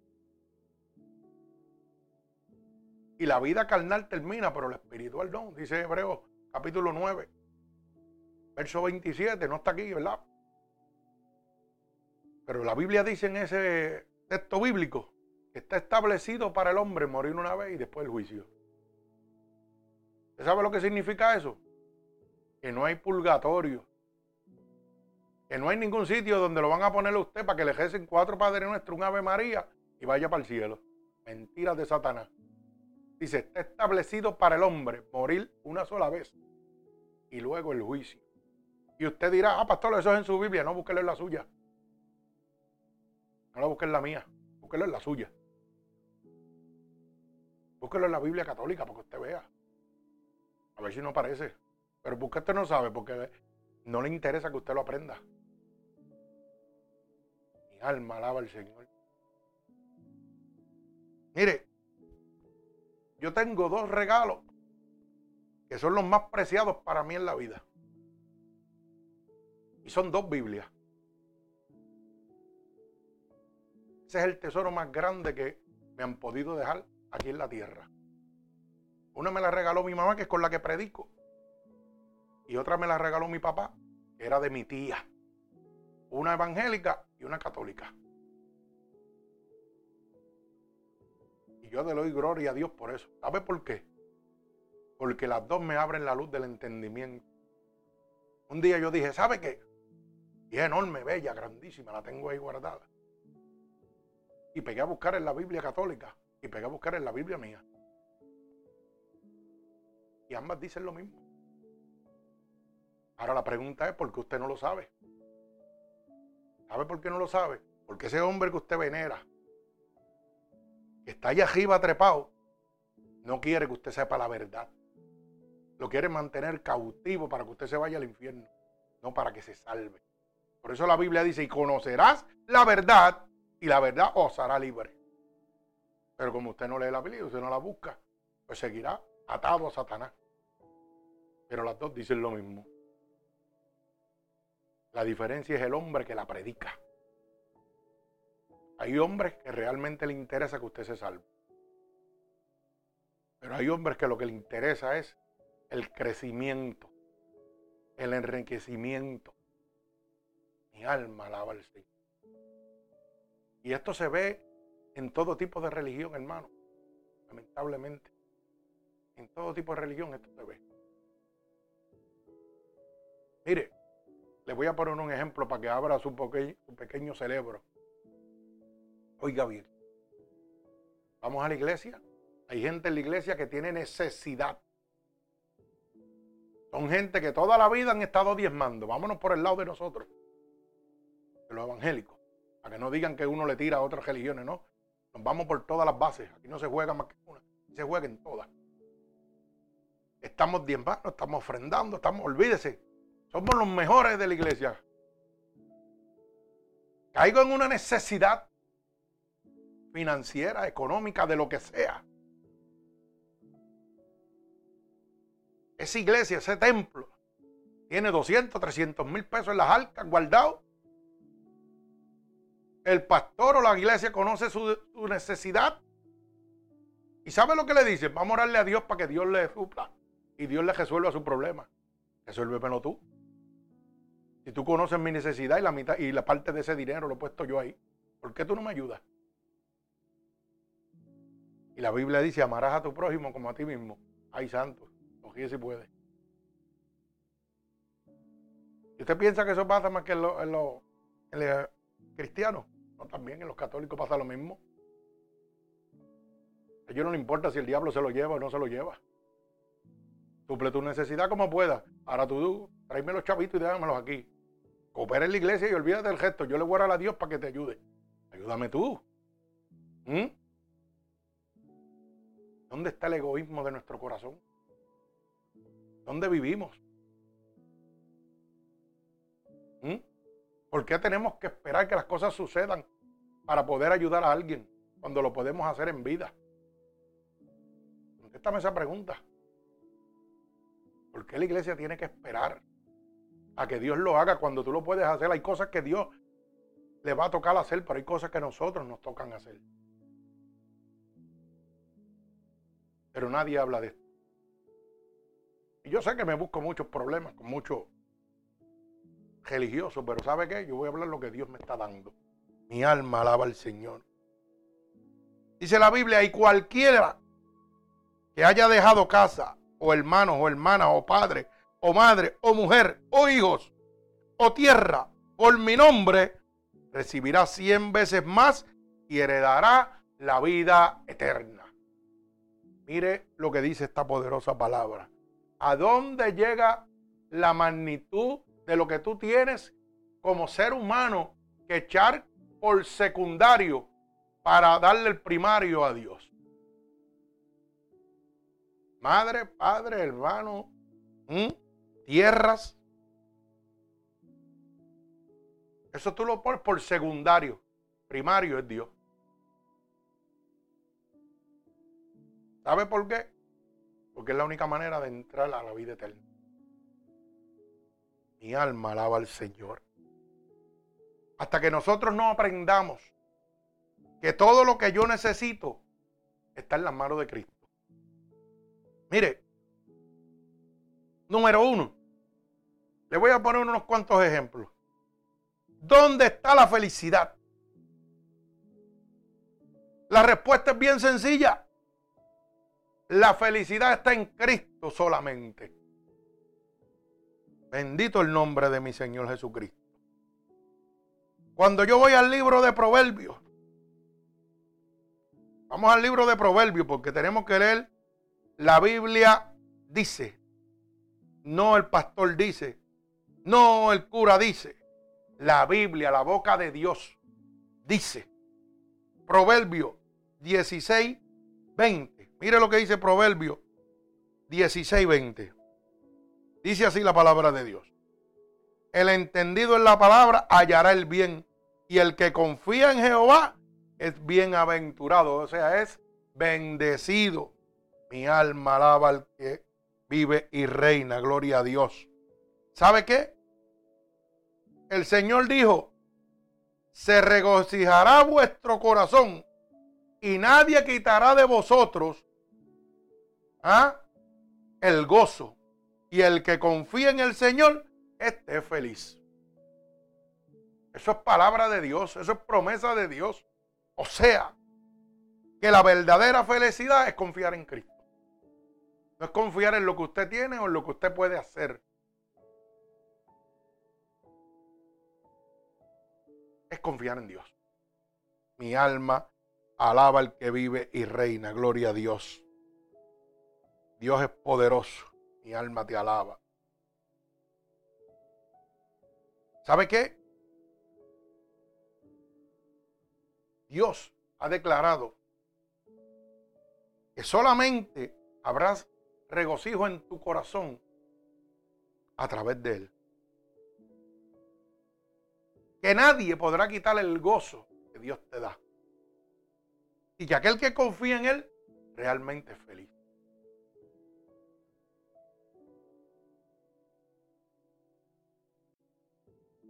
Y la vida carnal termina, pero el espiritual no. Dice Hebreos capítulo 9, verso 27, no está aquí, ¿verdad? Pero la Biblia dice en ese texto bíblico está establecido para el hombre morir una vez y después el juicio. ¿Usted sabe lo que significa eso? Que no hay purgatorio. Que no hay ningún sitio donde lo van a poner a usted para que le ejercen cuatro Padres Nuestros, un Ave María y vaya para el cielo. Mentiras de Satanás. Dice, está establecido para el hombre morir una sola vez y luego el juicio. Y usted dirá, ah, pastor, eso es en su Biblia, no, búsquelo en la suya. No lo busque en la mía, búsquelo en la suya. Búsquelo en la Biblia católica para que usted vea. A ver si no aparece. Pero porque usted no sabe, porque no le interesa que usted lo aprenda. Mi alma alaba al Señor. Mire, yo tengo dos regalos que son los más preciados para mí en la vida. Y son dos Biblias. Ese es el tesoro más grande que me han podido dejar aquí en la tierra. Una me la regaló mi mamá, que es con la que predico. Y otra me la regaló mi papá, que era de mi tía. Una evangélica y una católica. Y yo le doy gloria a Dios por eso. ¿Sabe por qué? Porque las dos me abren la luz del entendimiento. Un día yo dije, ¿sabe qué? Y es enorme, bella, grandísima, la tengo ahí guardada. y pegué a buscar en la Biblia católica y pegué a buscar en la Biblia mía. Y ambas dicen lo mismo. Ahora la pregunta es, ¿por qué usted no lo sabe? ¿Sabe por qué no lo sabe? Porque ese hombre que usted venera, que está allá arriba trepado, no quiere que usted sepa la verdad. Lo quiere mantener cautivo para que usted se vaya al infierno, no para que se salve. Por eso la Biblia dice, y conocerás la verdad, y la verdad os hará libre. Pero como usted no lee la Biblia, usted no la busca, pues seguirá atado a Satanás. Pero las dos dicen lo mismo. La diferencia es el hombre que la predica. Hay hombres que realmente le interesa que usted se salve. Pero hay hombres que lo que le interesa es el crecimiento, el enriquecimiento. Mi alma alaba al Señor. Y esto se ve en todo tipo de religión, hermano. Lamentablemente. En todo tipo de religión esto se ve. Mire, le voy a poner un ejemplo para que abra su, su pequeño cerebro. Oiga bien. Vamos a la iglesia. Hay gente en la iglesia que tiene necesidad. Son gente que toda la vida han estado diezmando. Vámonos por el lado de nosotros, de los evangélicos. Para que no digan que uno le tira a otras religiones, no. Nos vamos por todas las bases. Aquí no se juega más que una. Se juega en todas. Estamos diezmando, estamos ofrendando, estamos, olvídese. Somos los mejores de la iglesia. Caigo en una necesidad financiera, económica, de lo que sea. Esa iglesia, ese templo, tiene 200, 300 mil pesos en las arcas guardados. El pastor o la iglesia conoce su, necesidad. ¿Y sabe lo que le dice? Vamos a orarle a Dios para que Dios le supla y Dios le resuelva su problema. Resuélvemelo tú. Si tú conoces mi necesidad y la mitad y la parte de ese dinero lo he puesto yo ahí, ¿por qué tú no me ayudas? Y la Biblia dice, amarás a tu prójimo como a ti mismo. Ay, santo, cogí si puede. ¿Y usted piensa que eso pasa más que en los lo, cristianos? No, también en los católicos pasa lo mismo. A ellos no le importa si el diablo se lo lleva o no se lo lleva. Suple tu necesidad como pueda. Ahora tú, tráeme los chavitos y déjamelos aquí. Coopera en la iglesia y olvídate del gesto. Yo le voy a dar a Dios para que te ayude. Ayúdame tú. ¿Mm? ¿Dónde está el egoísmo de nuestro corazón? ¿Dónde vivimos? ¿Mm? ¿Por qué tenemos que esperar que las cosas sucedan para poder ayudar a alguien cuando lo podemos hacer en vida? Contéstame esa pregunta. ¿Por qué la iglesia tiene que esperar a que Dios lo haga cuando tú lo puedes hacer? Hay cosas que Dios le va a tocar hacer, pero hay cosas que nosotros nos tocan hacer. Pero nadie habla de esto. Y yo sé que me busco muchos problemas con muchos religiosos, pero ¿sabe qué? Yo voy a hablar lo que Dios me está dando. Mi alma alaba al Señor. Dice la Biblia, y cualquiera que haya dejado casa, o hermanos, o hermanas, o padre, o madre, o mujer, o hijos, o tierra, por mi nombre, recibirá cien veces más y heredará la vida eterna. Mire lo que dice esta poderosa palabra. ¿A dónde llega la magnitud de lo que tú tienes como ser humano que echar por secundario para darle el primario a Dios? Madre, padre, hermano, tierras. Eso tú lo pones por secundario. Primario es Dios. ¿Sabe por qué? Porque es la única manera de entrar a la vida eterna. Mi alma alaba al Señor. Hasta que nosotros no aprendamos que todo lo que yo necesito está en las manos de Cristo. Mire, número uno, le voy a poner unos cuantos ejemplos. ¿Dónde está la felicidad? La respuesta es bien sencilla. La felicidad está en Cristo solamente. Bendito el nombre de mi Señor Jesucristo. Cuando yo voy al libro de Proverbios, Vamos al libro de Proverbios porque tenemos que leer la Biblia dice, no el pastor dice, no el cura dice, la Biblia, la boca de Dios dice. Proverbio 16, 20. Mire lo que dice Proverbio 16, 20. Dice así la palabra de Dios. El entendido en la palabra hallará el bien y el que confía en Jehová es bienaventurado, o sea, es bendecido. Mi alma alaba al que vive y reina, gloria a Dios. ¿Sabe qué? El Señor dijo, se regocijará vuestro corazón y nadie quitará de vosotros ¿ah? el gozo. Y el que confía en el Señor, esté feliz. Eso es palabra de Dios, eso es promesa de Dios. O sea, que la verdadera felicidad es confiar en Cristo. No es confiar en lo que usted tiene o en lo que usted puede hacer. Es confiar en Dios. Mi alma alaba al que vive y reina. Gloria a Dios. Dios es poderoso. Mi alma te alaba. ¿Sabe qué? Dios ha declarado que solamente habrás regocijo en tu corazón a través de Él. Que nadie podrá quitar el gozo que Dios te da. Y que aquel que confía en Él realmente es feliz.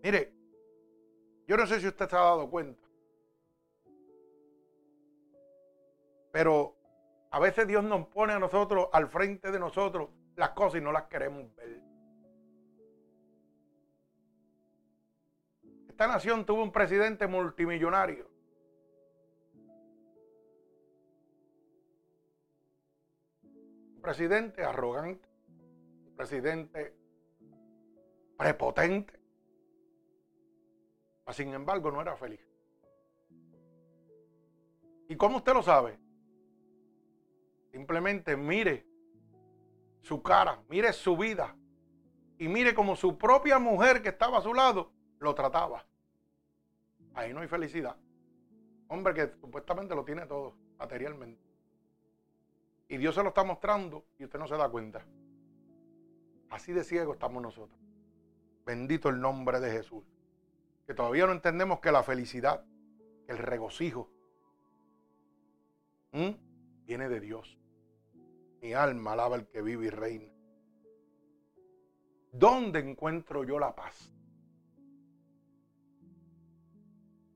Mire, yo no sé si usted se ha dado cuenta, pero a veces Dios nos pone a nosotros al frente de nosotros las cosas y no las queremos ver. Esta nación tuvo un presidente multimillonario. Un presidente arrogante, un presidente prepotente. Sin embargo, no era feliz. ¿Y cómo usted lo sabe? Simplemente mire su cara, mire su vida y mire como su propia mujer que estaba a su lado lo trataba. Ahí no hay felicidad. Hombre que supuestamente lo tiene todo materialmente. Y Dios se lo está mostrando y usted no se da cuenta. Así de ciego estamos nosotros. Bendito el nombre de Jesús. Que todavía no entendemos que la felicidad, el regocijo, viene de Dios. Mi alma alaba al que vive y reina. ¿Dónde encuentro yo la paz?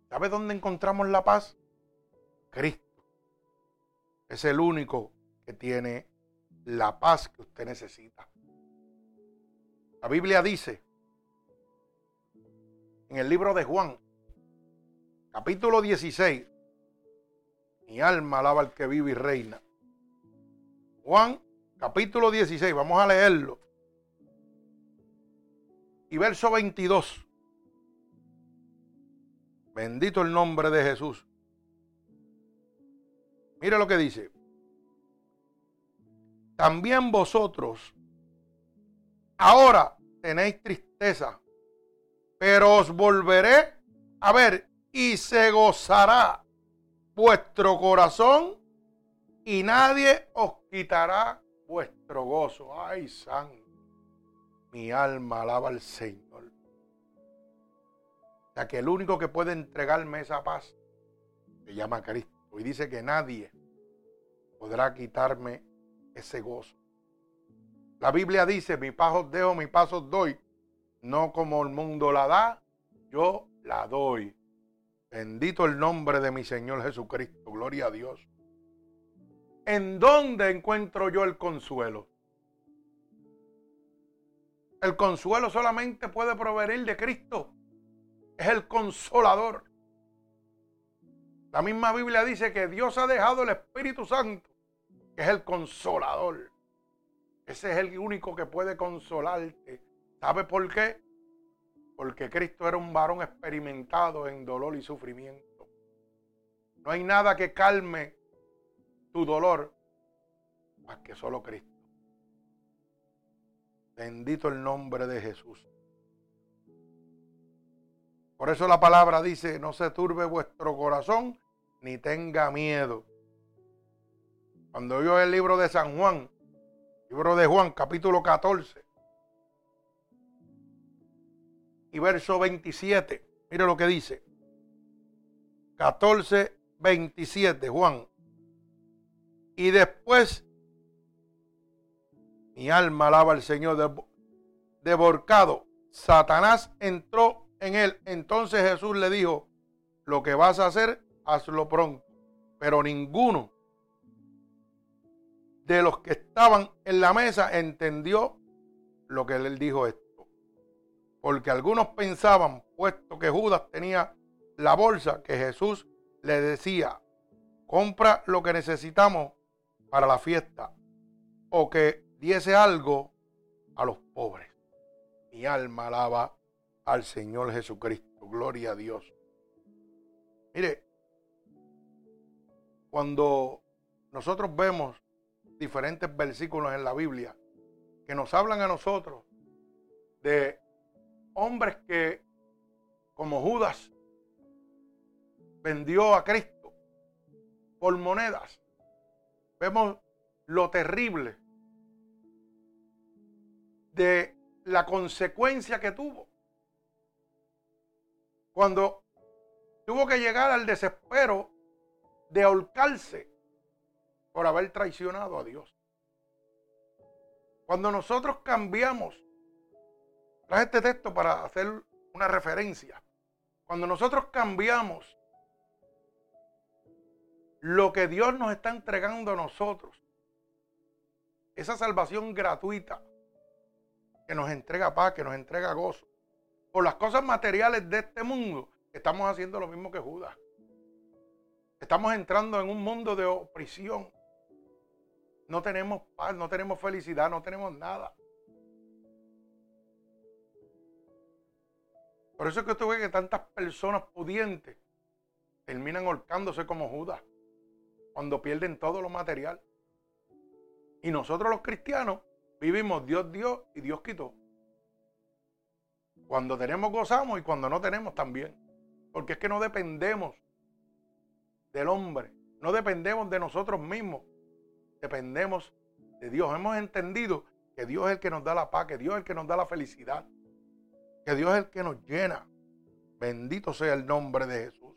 ¿Sabe dónde encontramos la paz? Cristo. Es el único que tiene la paz que usted necesita. La Biblia dice en el libro de Juan, capítulo 16, mi alma alaba al que vive y reina. Juan capítulo 16, vamos a leerlo. Y verso 22. Bendito el nombre de Jesús. Mire lo que dice. También vosotros ahora tenéis tristeza, pero os volveré a ver y se gozará vuestro corazón y nadie os quitará vuestro gozo. Ay, santo. Mi alma alaba al Señor. Sea que el único que puede entregarme esa paz se llama Cristo. Y dice que nadie podrá quitarme ese gozo. La Biblia dice, mi paz os dejo, mi paz os doy. No como el mundo la da, yo la doy. Bendito el nombre de mi Señor Jesucristo. Gloria a Dios. ¿En dónde encuentro yo el consuelo? El consuelo solamente puede provenir de Cristo. Es el consolador. La misma Biblia dice que Dios ha dejado el Espíritu Santo, que es el consolador. Ese es el único que puede consolarte. ¿Sabe por qué? Porque Cristo era un varón experimentado en dolor y sufrimiento. No hay nada que calme tu dolor más que solo Cristo. Bendito el nombre de Jesús. Por eso la palabra dice, no se turbe vuestro corazón ni tenga miedo. Cuando yo el libro de San Juan, libro de Juan, capítulo 14, y verso 27, mire lo que dice. 14, 27, Juan. Y después mi alma alaba al Señor devorcado. Satanás entró en él. Entonces Jesús le dijo, lo que vas a hacer, hazlo pronto. Pero ninguno de los que estaban en la mesa entendió lo que él dijo esto. Porque algunos pensaban, puesto que Judas tenía la bolsa, que Jesús le decía, compra lo que necesitamos para la fiesta, o que diese algo a los pobres. Mi alma alaba al Señor Jesucristo. Gloria a Dios. Mire, cuando nosotros vemos diferentes versículos en la Biblia que nos hablan a nosotros de hombres que, como Judas, vendió a Cristo por monedas. Vemos lo terrible de la consecuencia que tuvo cuando tuvo que llegar al desespero de ahorcarse por haber traicionado a Dios. Cuando nosotros cambiamos, traje este texto para hacer una referencia. Cuando nosotros cambiamos lo que Dios nos está entregando a nosotros, esa salvación gratuita que nos entrega paz, que nos entrega gozo, por las cosas materiales de este mundo, estamos haciendo lo mismo que Judas. Estamos entrando en un mundo de opresión. No tenemos paz, no tenemos felicidad, no tenemos nada. Por eso es que usted ve que tantas personas pudientes terminan ahorcándose como Judas cuando pierden todo lo material. Y nosotros los cristianos vivimos Dios dio y Dios quitó. Cuando tenemos gozamos y cuando no tenemos también. Porque es que no dependemos del hombre, no dependemos de nosotros mismos, dependemos de Dios. Hemos entendido que Dios es el que nos da la paz, que Dios es el que nos da la felicidad, que Dios es el que nos llena. Bendito sea el nombre de Jesús.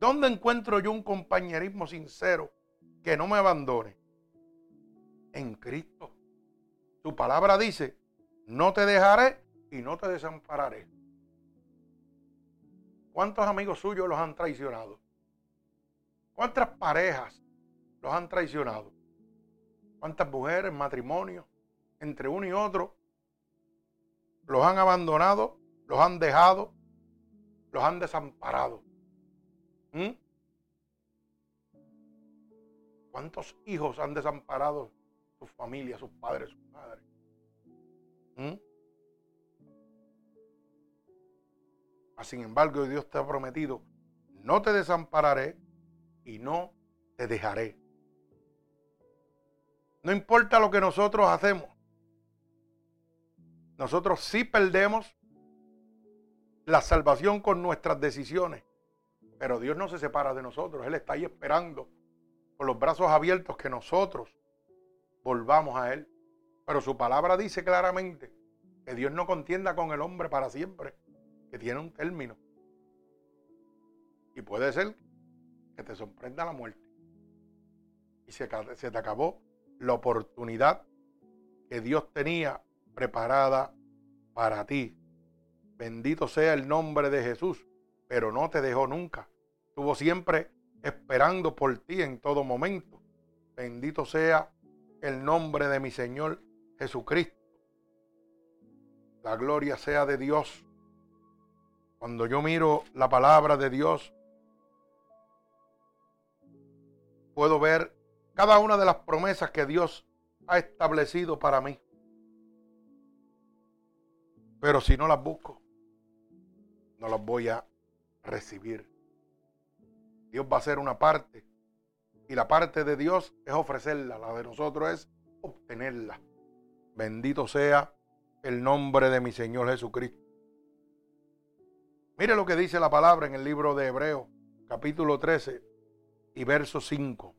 ¿Dónde encuentro yo un compañerismo sincero que no me abandone? En Cristo. Su palabra dice no te dejaré y no te desampararé. ¿Cuántos amigos suyos los han traicionado? ¿Cuántas parejas los han traicionado? ¿Cuántas mujeres, matrimonios, entre uno y otro, los han abandonado, los han dejado, los han desamparado? ¿Mm? ¿Cuántos hijos han desamparado sus familias, sus padres, sus madres? ¿Mm? Sin embargo, Dios te ha prometido, no te desampararé y no te dejaré. No importa lo que nosotros hacemos. Nosotros sí perdemos la salvación con nuestras decisiones. Pero Dios no se separa de nosotros. Él está ahí esperando con los brazos abiertos que nosotros volvamos a Él. Pero su palabra dice claramente que Dios no contienda con el hombre para siempre, que tiene un término. Y puede ser que te sorprenda la muerte. Y se, se te acabó la oportunidad que Dios tenía preparada para ti. Bendito sea el nombre de Jesús, pero no te dejó nunca. Estuvo siempre esperando por ti en todo momento. Bendito sea el nombre de mi Señor Jesucristo. La gloria sea de Dios. Cuando yo miro la palabra de Dios, puedo ver cada una de las promesas que Dios ha establecido para mí. Pero si no las busco, no las voy a recibir. Dios va a hacer una parte Y la parte de Dios es ofrecerla, la de nosotros es obtenerla. Bendito sea el nombre de mi Señor Jesucristo. Mire lo que dice la palabra en el libro de Hebreos, capítulo 13 y verso 5.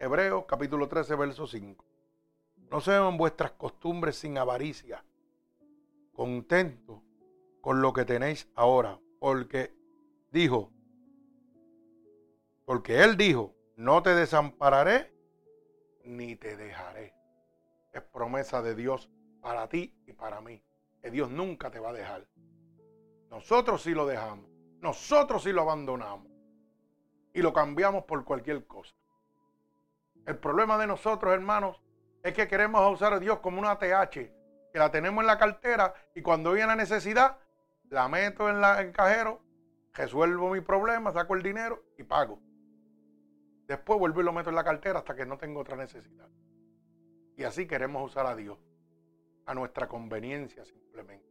Hebreos, capítulo 13, verso 5. No sean vuestras costumbres sin avaricia, contento con lo que tenéis ahora, porque dijo, porque Él dijo, no te desampararé ni te dejaré. Es promesa de Dios para ti y para mí, que Dios nunca te va a dejar. Nosotros sí lo dejamos, nosotros sí lo abandonamos y lo cambiamos por cualquier cosa. El problema de nosotros, hermanos, es que queremos usar a Dios como una TH, la tenemos en la cartera y cuando viene la necesidad, la meto en, la, el cajero, resuelvo mi problema, saco el dinero y pago. Después vuelvo y lo meto en la cartera hasta que no tengo otra necesidad. Y así queremos usar a Dios, a nuestra conveniencia simplemente.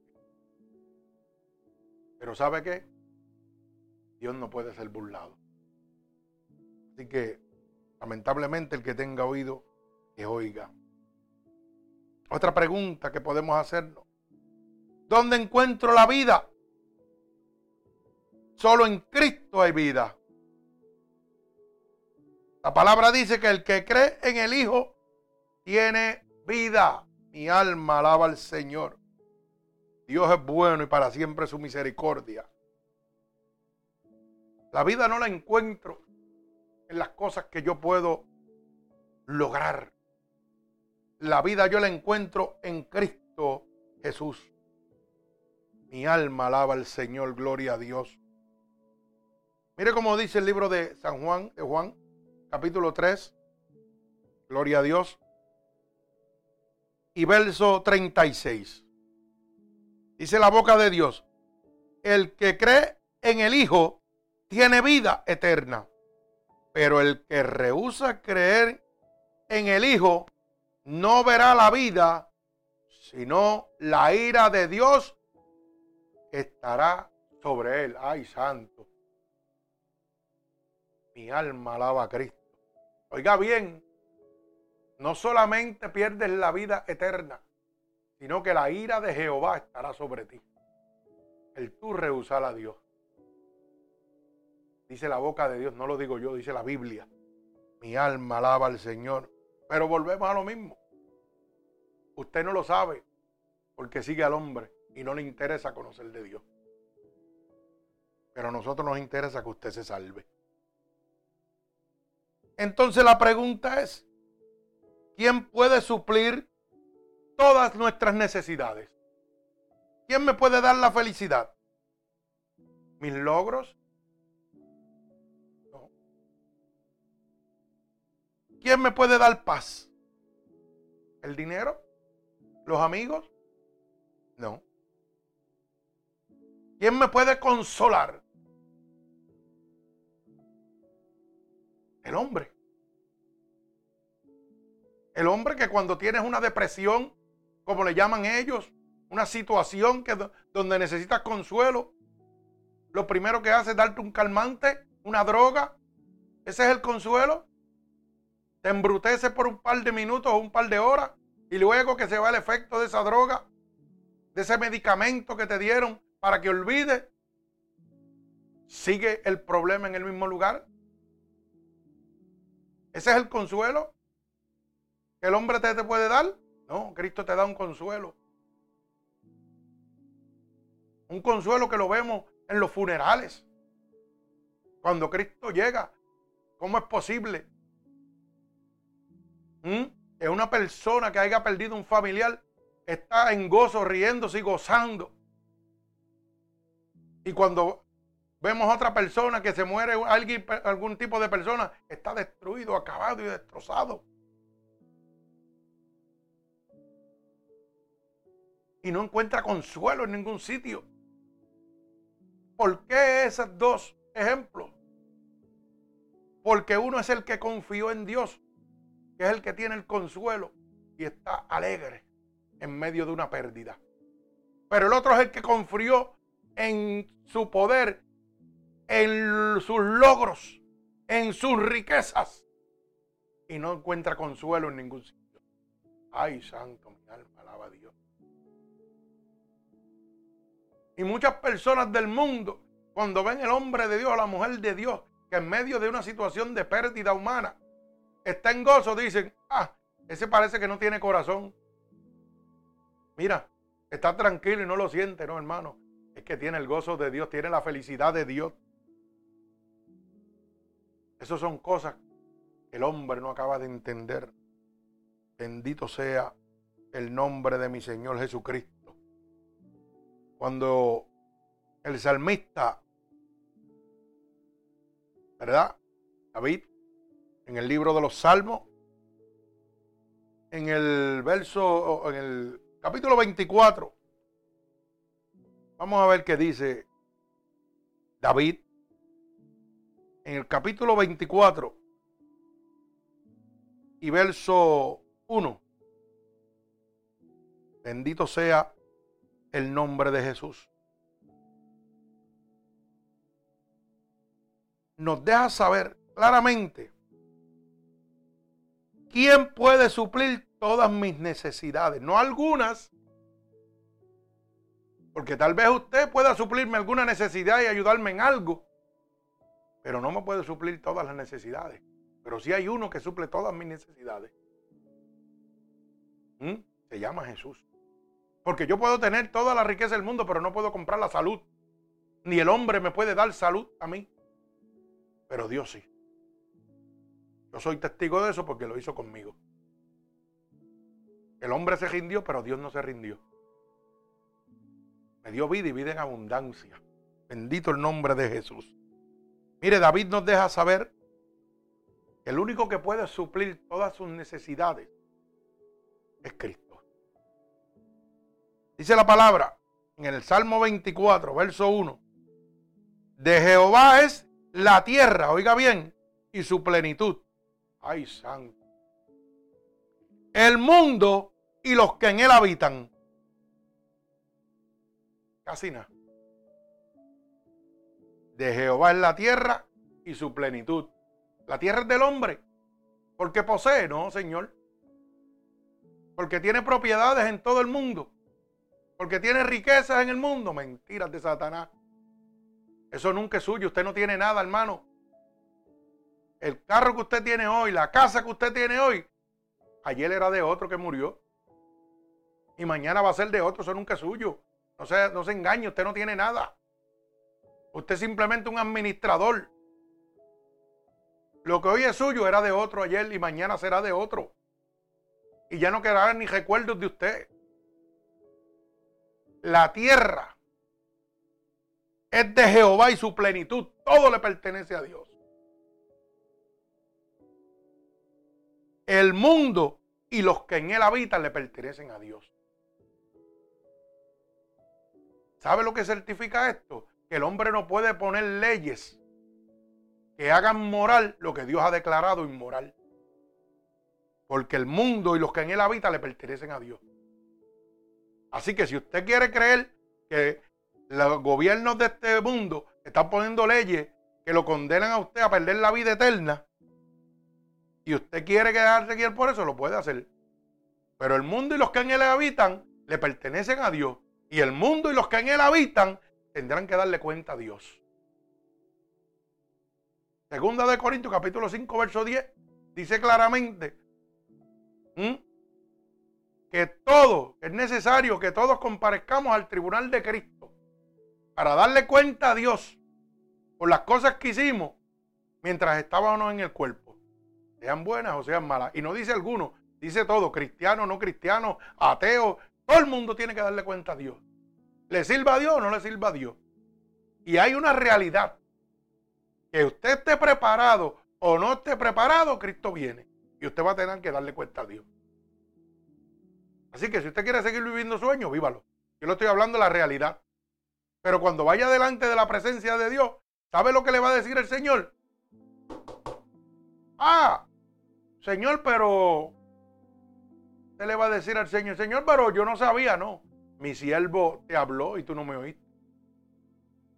Pero ¿sabe qué? Dios no puede ser burlado. Así que, lamentablemente, el que tenga oído, que oiga. Otra pregunta que podemos hacernos. ¿Dónde encuentro la vida? Solo en Cristo hay vida. La palabra dice que el que cree en el Hijo tiene vida. Mi alma alaba al Señor. Dios es bueno y para siempre su misericordia. La vida no la encuentro en las cosas que yo puedo lograr. La vida yo la encuentro en Cristo Jesús. Mi alma alaba al Señor, gloria a Dios. Mire cómo dice el libro de San Juan, de Juan, capítulo 3. Gloria a Dios. Y verso 36. Dice la boca de Dios, el que cree en el Hijo tiene vida eterna, pero el que rehúsa creer en el Hijo no verá la vida, sino la ira de Dios estará sobre él. Ay, santo. Mi alma alaba a Cristo. Oiga bien, no solamente pierdes la vida eterna, sino que la ira de Jehová estará sobre ti. El tú rehusar a Dios. Dice la boca de Dios, no lo digo yo, dice la Biblia. Mi alma alaba al Señor. Pero volvemos a lo mismo. Usted no lo sabe porque sigue al hombre y no le interesa conocer de Dios. Pero a nosotros nos interesa que usted se salve. Entonces la pregunta es, ¿quién puede suplir todas nuestras necesidades? ¿Quién me puede dar la felicidad? ¿Mis logros? ¿Quién me puede dar paz? ¿El dinero? ¿Los amigos? No. ¿Quién me puede consolar? El hombre. El hombre que cuando tienes una depresión, como le llaman ellos, una situación que, donde necesitas consuelo, lo primero que hace es darte un calmante, una droga. Ese es el consuelo. Te embrutece por un par de minutos o un par de horas y luego que se va el efecto de esa droga, de ese medicamento que te dieron para que olvides, sigue el problema en el mismo lugar. Ese es el consuelo que el hombre te, te puede dar. No, Cristo te da un consuelo. Un consuelo que lo vemos en los funerales. Cuando Cristo llega, ¿cómo es posible? ¿Mm? Es una persona que haya perdido un familiar, está en gozo, riéndose y gozando. Y cuando vemos otra persona que se muere, alguien, algún tipo de persona, está destruido, acabado y destrozado. y no encuentra consuelo en ningún sitio. ¿Por qué esos dos ejemplos? Porque uno es el que confió en Dios, que es el que tiene el consuelo y está alegre en medio de una pérdida. Pero el otro es el que confió en su poder, en sus logros en sus riquezas y no encuentra consuelo en ningún sitio. Ay, santo, mi alma, alaba a Dios. Y muchas personas del mundo, cuando ven el hombre de Dios, la mujer de Dios, que en medio de una situación de pérdida humana está en gozo, dicen, ah, ese parece que no tiene corazón. Mira, está tranquilo y no lo siente, no, hermano. Es que tiene el gozo de Dios, tiene la felicidad de Dios. Esas son cosas que el hombre no acaba de entender. Bendito sea el nombre de mi Señor Jesucristo. Cuando el salmista, ¿verdad? David, en el libro de los Salmos, en el verso, en el capítulo 24, vamos a ver qué dice David en el capítulo 24 y verso 1. Bendito sea el nombre de Jesús. Nos deja saber claramente quién puede suplir todas mis necesidades, no algunas, porque tal vez usted pueda suplirme alguna necesidad y ayudarme en algo, pero no me puede suplir todas las necesidades. Pero si hay uno que suple todas mis necesidades. ¿Mm? Se llama Jesús. Porque yo puedo tener toda la riqueza del mundo, pero no puedo comprar la salud. Ni el hombre me puede dar salud a mí. Pero Dios sí. Yo soy testigo de eso porque lo hizo conmigo. El hombre se rindió, pero Dios no se rindió. Me dio vida y vida en abundancia. Bendito el nombre de Jesús. Mire, David nos deja saber que el único que puede suplir todas sus necesidades es Cristo. Dice la palabra en el Salmo 24, verso 1. De Jehová es la tierra, oiga bien, y su plenitud. Ay, santo. El mundo y los que en él habitan. Casi nada de Jehová es la tierra y su plenitud. La tierra es del hombre, porque posee, no, Señor. Porque tiene propiedades en todo el mundo. Porque tiene riquezas en el mundo. Mentiras de Satanás. Eso nunca es suyo. Usted no tiene nada, hermano. El carro que usted tiene hoy, la casa que usted tiene hoy, ayer era de otro que murió. Y mañana va a ser de otro. Eso nunca es suyo. No se, no se engañe, usted no tiene nada. Usted es simplemente un administrador. Lo que hoy es suyo era de otro ayer y mañana será de otro. Y ya no quedarán ni recuerdos de usted. La tierra es de Jehová y su plenitud. Todo le pertenece a Dios. El mundo y los que en él habitan le pertenecen a Dios. ¿Sabe lo que certifica esto? que el hombre no puede poner leyes que hagan moral lo que Dios ha declarado inmoral. Porque el mundo y los que en él habitan le pertenecen a Dios. Así que si usted quiere creer que los gobiernos de este mundo están poniendo leyes que lo condenan a usted a perder la vida eterna, y usted quiere quedarse aquí por eso, lo puede hacer. Pero el mundo y los que en él habitan le pertenecen a Dios. Y el mundo y los que en él habitan tendrán que darle cuenta a Dios. Segunda de Corintios capítulo 5 verso 10 dice claramente que todo, es necesario que todos comparezcamos al tribunal de Cristo para darle cuenta a Dios por las cosas que hicimos mientras estábamos en el cuerpo, sean buenas o sean malas. Y no dice alguno, dice todo, cristiano, no cristiano, ateo, todo el mundo tiene que darle cuenta a Dios. ¿Le sirva a Dios o no le sirva a Dios? Y hay una realidad. Que usted esté preparado o no esté preparado, Cristo viene. Y usted va a tener que darle cuenta a Dios. Así que si usted quiere seguir viviendo sueños, vívalo. Yo le estoy hablando de la realidad. Pero cuando vaya delante de la presencia de Dios, ¿sabe lo que le va a decir el Señor? Ah, Señor, pero... Usted le va a decir al Señor, Señor, pero yo no sabía, no mi siervo te habló y tú no me oíste.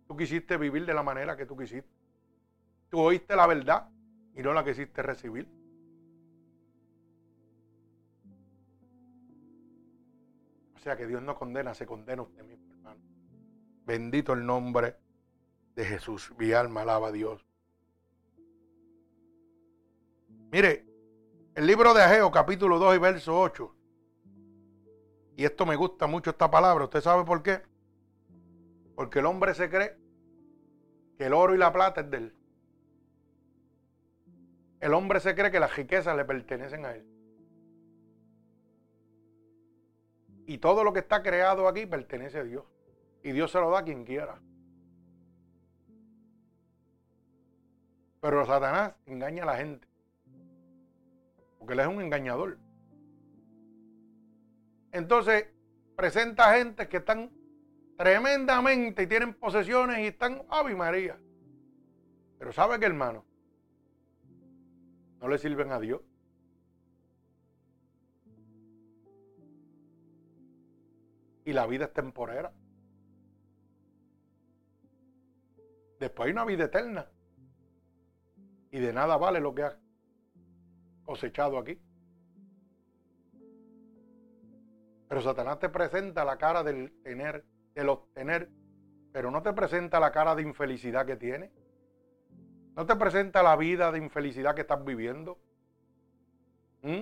Tú quisiste vivir de la manera que tú quisiste. Tú oíste la verdad y no la quisiste recibir. O sea que Dios no condena, se condena usted mismo, hermano. Bendito el nombre de Jesús. Mi alma alaba a Dios. Mire, el libro de Ageo, capítulo 2 y verso 8. Y esto me gusta mucho esta palabra. ¿Usted sabe por qué? Porque el hombre se cree que el oro y la plata es de él. El hombre se cree que las riquezas le pertenecen a él. Y todo lo que está creado aquí pertenece a Dios. Y Dios se lo da a quien quiera. Pero Satanás engaña a la gente. Porque él es un engañador. Entonces, presenta gente que están tremendamente y tienen posesiones y están, Ave María. Pero sabe que hermano, no le sirven a Dios. Y la vida es temporera. Después hay una vida eterna. Y de nada vale lo que ha cosechado aquí. Pero Satanás te presenta la cara del tener, del obtener, pero no te presenta la cara de infelicidad que tiene. No te presenta la vida de infelicidad que estás viviendo. ¿Mm?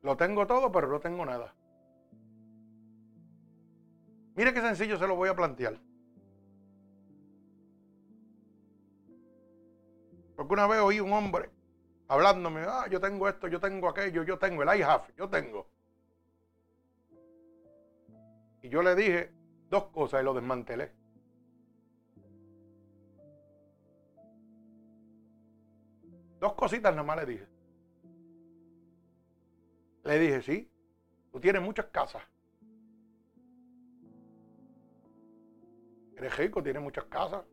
Lo tengo todo, pero no tengo nada. Mire qué sencillo se lo voy a plantear. Porque una vez oí un hombre hablándome, ah, yo tengo esto, yo tengo aquello, yo tengo el I yo tengo. Y yo le dije dos cosas y lo desmantelé. Dos cositas nada más le dije. Le dije, sí, tú tienes muchas casas. Eres rico, tienes muchas casas.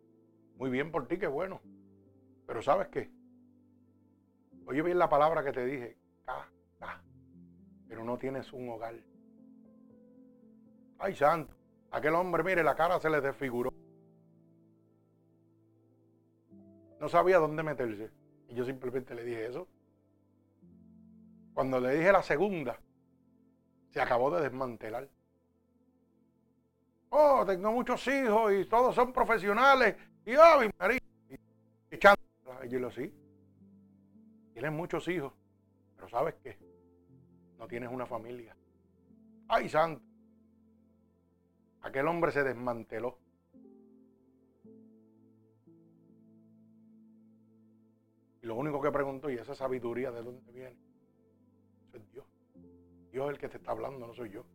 Muy bien por ti, qué bueno. Pero ¿sabes qué? Oye bien la palabra que te dije. Pero no tienes un hogar. Ay, santo. Aquel hombre, mire, la cara se le desfiguró. No sabía dónde meterse. Y yo simplemente le dije eso. Cuando le dije la segunda, se acabó de desmantelar. Oh, tengo muchos hijos y todos son profesionales. Y oh, mi marido. Y, y yo lo sí. Tienes muchos hijos, pero ¿sabes qué? No tienes una familia. Ay, santo. Aquel hombre se desmanteló. Y lo único que preguntó, ¿y esa sabiduría de dónde viene? Es Dios. Dios es el que te está hablando, no soy yo.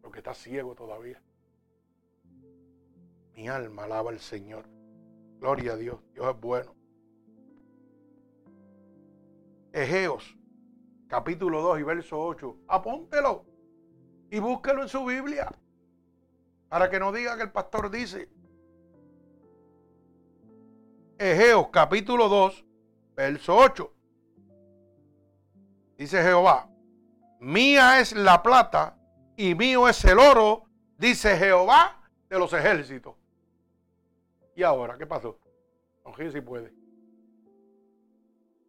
Porque está ciego todavía. Mi alma alaba al Señor. Gloria a Dios. Dios es bueno. Egeos, capítulo 2 y verso 8. Apóntelo y búsquelo en su Biblia. Para que no diga que el pastor dice. Egeos capítulo 2, verso 8. Dice Jehová, mía es la plata y mío es el oro, dice Jehová de los ejércitos. ¿Y ahora qué pasó? No si puede.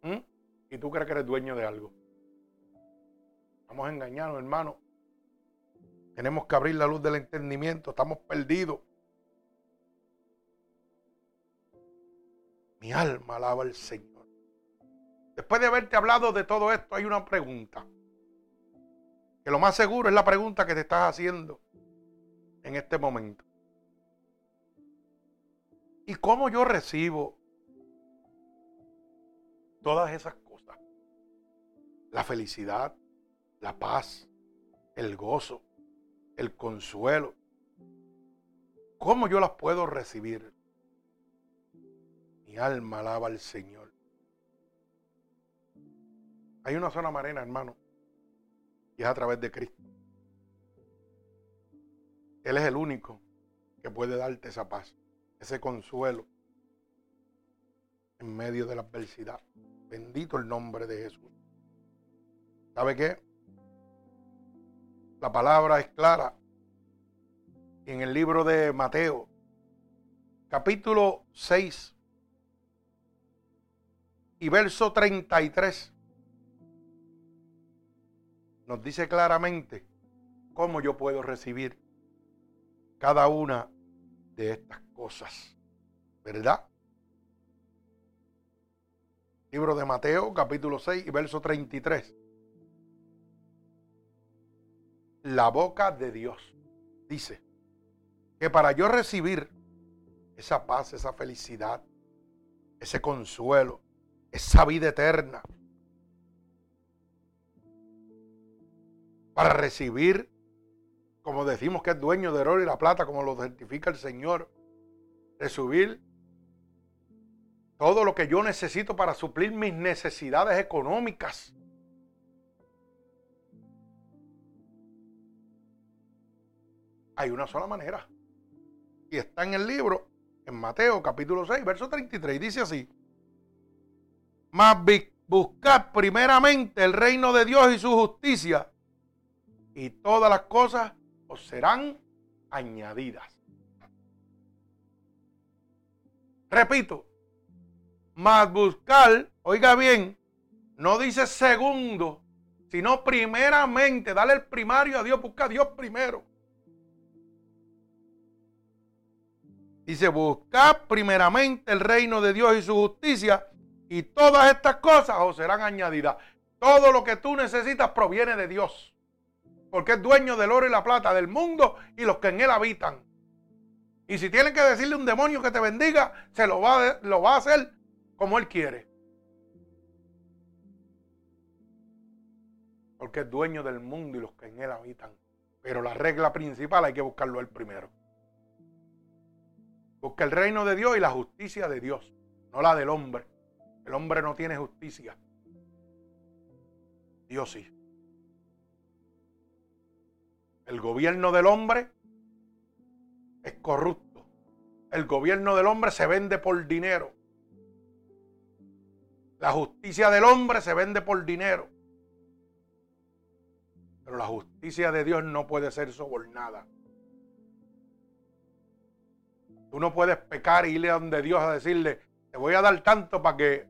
¿Mm? ¿Y tú crees que eres dueño de algo? Estamos engañados, hermano. Tenemos que abrir la luz del entendimiento. Estamos perdidos. Mi alma alaba al Señor. Después de haberte hablado de todo esto, hay una pregunta. Que lo más seguro es la pregunta que te estás haciendo en este momento. ¿Y cómo yo recibo todas esas? La felicidad, la paz, el gozo, el consuelo. ¿Cómo yo las puedo recibir? Mi alma alaba al Señor. Hay una zona marina, hermano, y es a través de Cristo. Él es el único que puede darte esa paz, ese consuelo en medio de la adversidad. Bendito el nombre de Jesús. ¿Sabe qué? La palabra es clara. En el libro de Mateo, capítulo 6 y verso 33 nos dice claramente cómo yo puedo recibir cada una de estas cosas. ¿Verdad? Libro de Mateo, capítulo 6 y verso 33. La boca de Dios dice que para yo recibir esa paz, esa felicidad, ese consuelo, esa vida eterna, para recibir, como decimos que es dueño del oro y la plata, como lo certifica el Señor, recibir todo lo que yo necesito para suplir mis necesidades económicas. Hay una sola manera. Y está en el libro, en Mateo capítulo 6, verso 33. Dice así. Mas buscad primeramente el reino de Dios y su justicia y todas las cosas os serán añadidas. Repito, más buscar, oiga bien, no dice segundo, sino primeramente, dale el primario a Dios, busca a Dios primero. Dice, buscar primeramente el reino de Dios y su justicia y todas estas cosas os serán añadidas. Todo lo que tú necesitas proviene de Dios porque es dueño del oro y la plata del mundo y los que en él habitan. Y si tienen que decirle a un demonio que te bendiga, se lo va, a, lo va a hacer como él quiere. Porque es dueño del mundo y los que en él habitan. Pero la regla principal hay que buscarlo él primero. Busca el reino de Dios y la justicia de Dios, no la del hombre. El hombre no tiene justicia. Dios sí. El gobierno del hombre es corrupto. El gobierno del hombre se vende por dinero. La justicia del hombre se vende por dinero. Pero la justicia de Dios no puede ser sobornada. Tú no puedes pecar y irle a donde Dios a decirle, te voy a dar tanto para que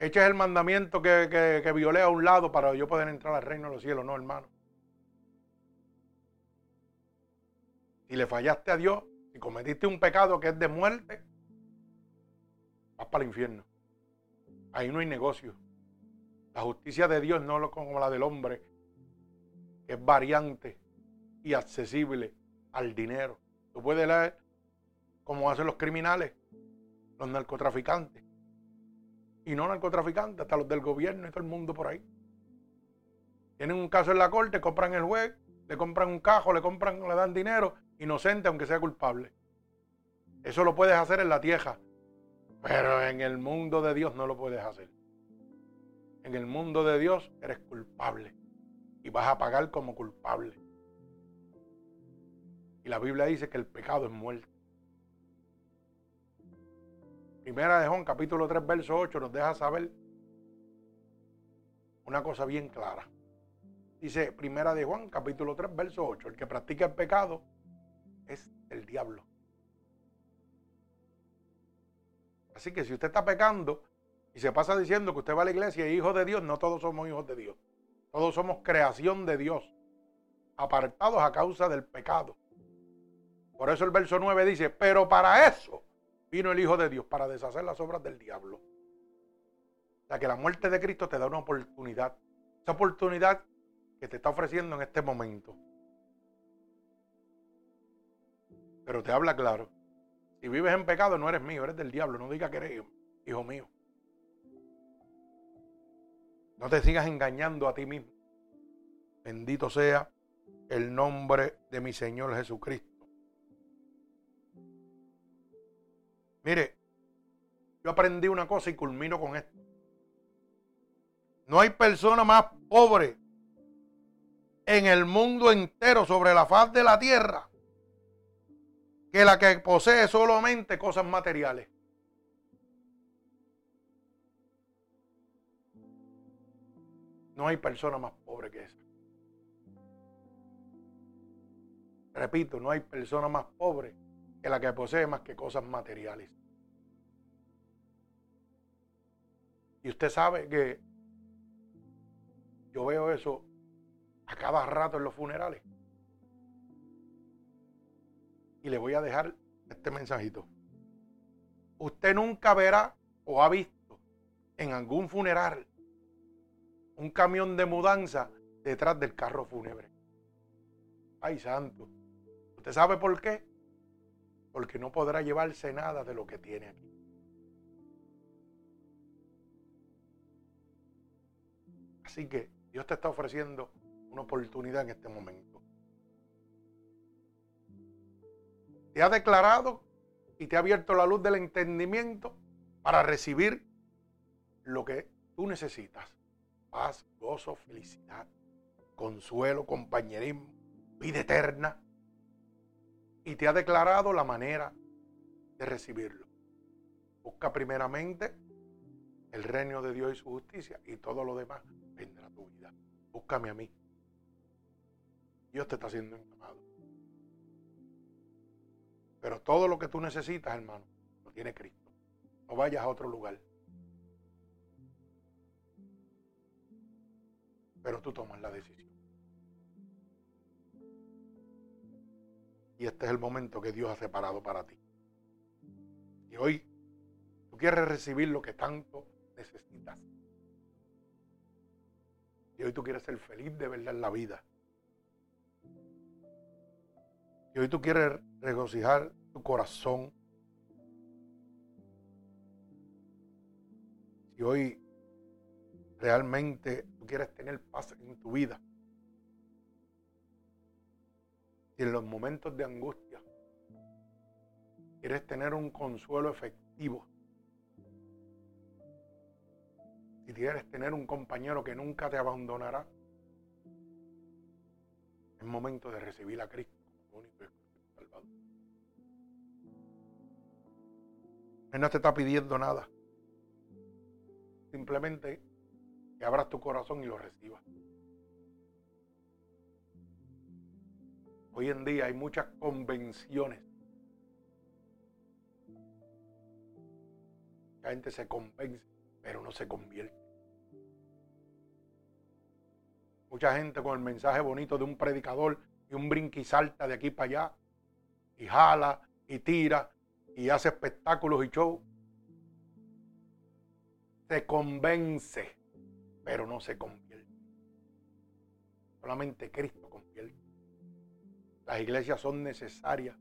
eches el mandamiento que, que, que violé a un lado para yo poder entrar al reino de los cielos. No, hermano. Si le fallaste a Dios, y cometiste un pecado que es de muerte, vas para el infierno. Ahí no hay negocio. La justicia de Dios no es como la del hombre, es variante y accesible al dinero. Tú puedes leer cómo hacen los criminales, los narcotraficantes. Y no narcotraficantes, hasta los del gobierno y todo el mundo por ahí. Tienen un caso en la corte, compran el juez, le compran un cajo, le compran, le dan dinero inocente aunque sea culpable. Eso lo puedes hacer en la tierra, pero en el mundo de Dios no lo puedes hacer. En el mundo de Dios eres culpable y vas a pagar como culpable. Y la Biblia dice que el pecado es muerte. Primera de Juan, capítulo 3, verso 8, nos deja saber una cosa bien clara. Dice Primera de Juan, capítulo 3, verso 8, el que practica el pecado es el diablo. Así que si usted está pecando y se pasa diciendo que usted va a la iglesia y es hijo de Dios, no todos somos hijos de Dios. Todos somos creación de Dios, apartados a causa del pecado. Por eso el verso 9 dice, pero para eso vino el Hijo de Dios, para deshacer las obras del diablo. O sea que la muerte de Cristo te da una oportunidad. Esa oportunidad que te está ofreciendo en este momento. Pero te habla claro. Si vives en pecado, no eres mío, eres del diablo. No digas que eres hijo mío. No te sigas engañando a ti mismo. Bendito sea el nombre de mi Señor Jesucristo. Mire, yo aprendí una cosa y culmino con esto. No hay persona más pobre en el mundo entero sobre la faz de la tierra que la que posee solamente cosas materiales. No hay persona más pobre que esa. Repito, no hay persona más pobre que la que posee más que cosas materiales. Y usted sabe que yo veo eso a cada rato en los funerales. Y le voy a dejar este mensajito. Usted nunca verá o ha visto en algún funeral un camión de mudanza detrás del carro fúnebre. Ay, santo. ¿Usted sabe por qué? Porque no podrá llevarse nada de lo que tiene aquí. Así que Dios te está ofreciendo una oportunidad en este momento. Te ha declarado y te ha abierto la luz del entendimiento para recibir lo que tú necesitas. Paz, gozo, felicidad, consuelo, compañerismo, vida eterna. Y te ha declarado la manera de recibirlo. Busca primeramente el reino de Dios y su justicia y todo lo demás vendrá a tu vida. Búscame a mí. Dios te está haciendo un. Pero todo lo que tú necesitas, hermano, lo tiene Cristo. No vayas a otro lugar. Pero tú tomas la decisión. Y este es el momento que Dios ha separado para ti. Y hoy tú quieres recibir lo que tanto necesitas. Y hoy tú quieres ser feliz de verdad en la vida. Y hoy tú quieres regocijar tu corazón. Si hoy realmente tú quieres tener paz en tu vida. Si en los momentos de angustia quieres tener un consuelo efectivo. Si quieres tener un compañero que nunca te abandonará, es momento de recibir a Cristo como único Salvador. Él no te está pidiendo nada. Simplemente que abras tu corazón y lo recibas. Hoy en día hay muchas convenciones. La gente se convence, pero no se convierte. Mucha gente con el mensaje bonito de un predicador y un brinque y salta de aquí para allá y jala y tira y hace espectáculos y show. Se convence, pero no se convierte. Solamente Cristo convierte. Las iglesias son necesarias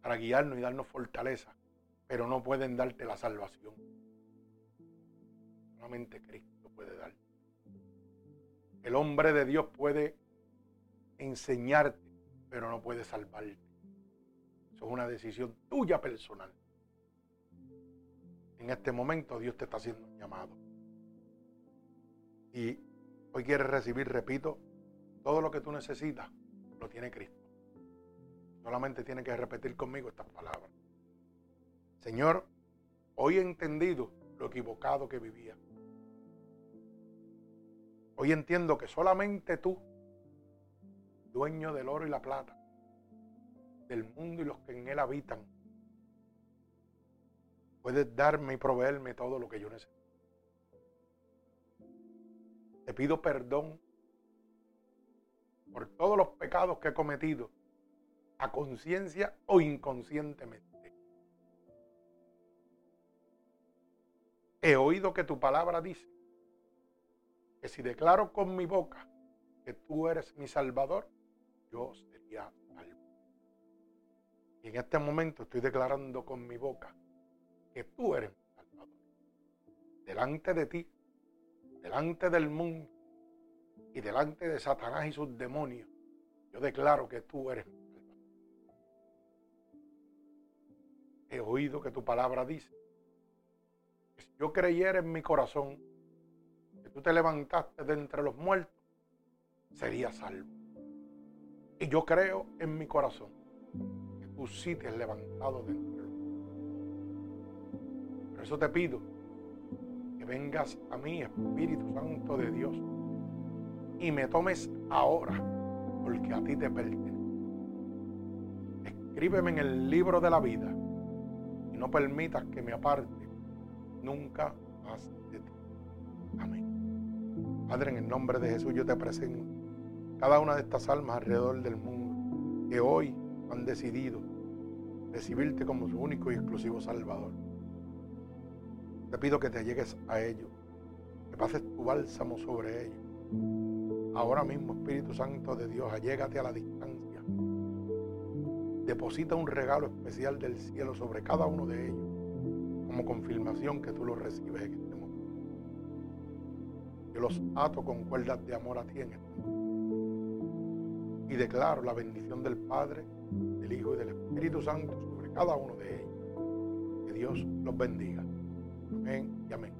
para guiarnos y darnos fortaleza, pero no pueden darte la salvación. Solamente Cristo puede darte. El hombre de Dios puede enseñarte, pero no puede salvarte. Eso es una decisión tuya personal. En este momento Dios te está haciendo un llamado. Y hoy quieres recibir, repito, todo lo que tú necesitas, lo tiene Cristo. Solamente tiene que repetir conmigo estas palabras. Señor, hoy he entendido lo equivocado que vivía. Hoy entiendo que solamente tú, dueño del oro y la plata, del mundo y los que en él habitan, puedes darme y proveerme todo lo que yo necesito. Te pido perdón por todos los pecados que he cometido, a conciencia o inconscientemente. He oído que tu palabra dice que si declaro con mi boca que tú eres mi Salvador, yo sería salvo. Y en este momento estoy declarando con mi boca que tú eres mi Salvador. Delante de ti, delante del mundo y delante de Satanás y sus demonios, yo declaro que tú eres mi He oído que tu palabra dice que si yo creyera en mi corazón tú te levantaste de entre los muertos, sería salvo. Y yo creo en mi corazón que tú sí te has levantado de entre los muertos. Por eso te pido que vengas a mí, Espíritu Santo de Dios, y me tomes ahora, porque a ti te pertenece. Escríbeme en el libro de la vida no permitas que me aparte nunca más de ti. Amén. Padre, en el nombre de Jesús yo te presento cada una de estas almas alrededor del mundo que hoy han decidido recibirte como su único y exclusivo Salvador. Te pido que te llegues a ellos, que pases tu bálsamo sobre ellos. Ahora mismo, Espíritu Santo de Dios, allégate a la distancia. Deposita un regalo especial del cielo sobre cada uno de ellos, como confirmación que tú lo recibes en este momento. Yo los ato con cuerdas de amor a ti en este momento. Y declaro la bendición del Padre, del Hijo y del Espíritu Santo sobre cada uno de ellos. Que Dios los bendiga. Amén y amén.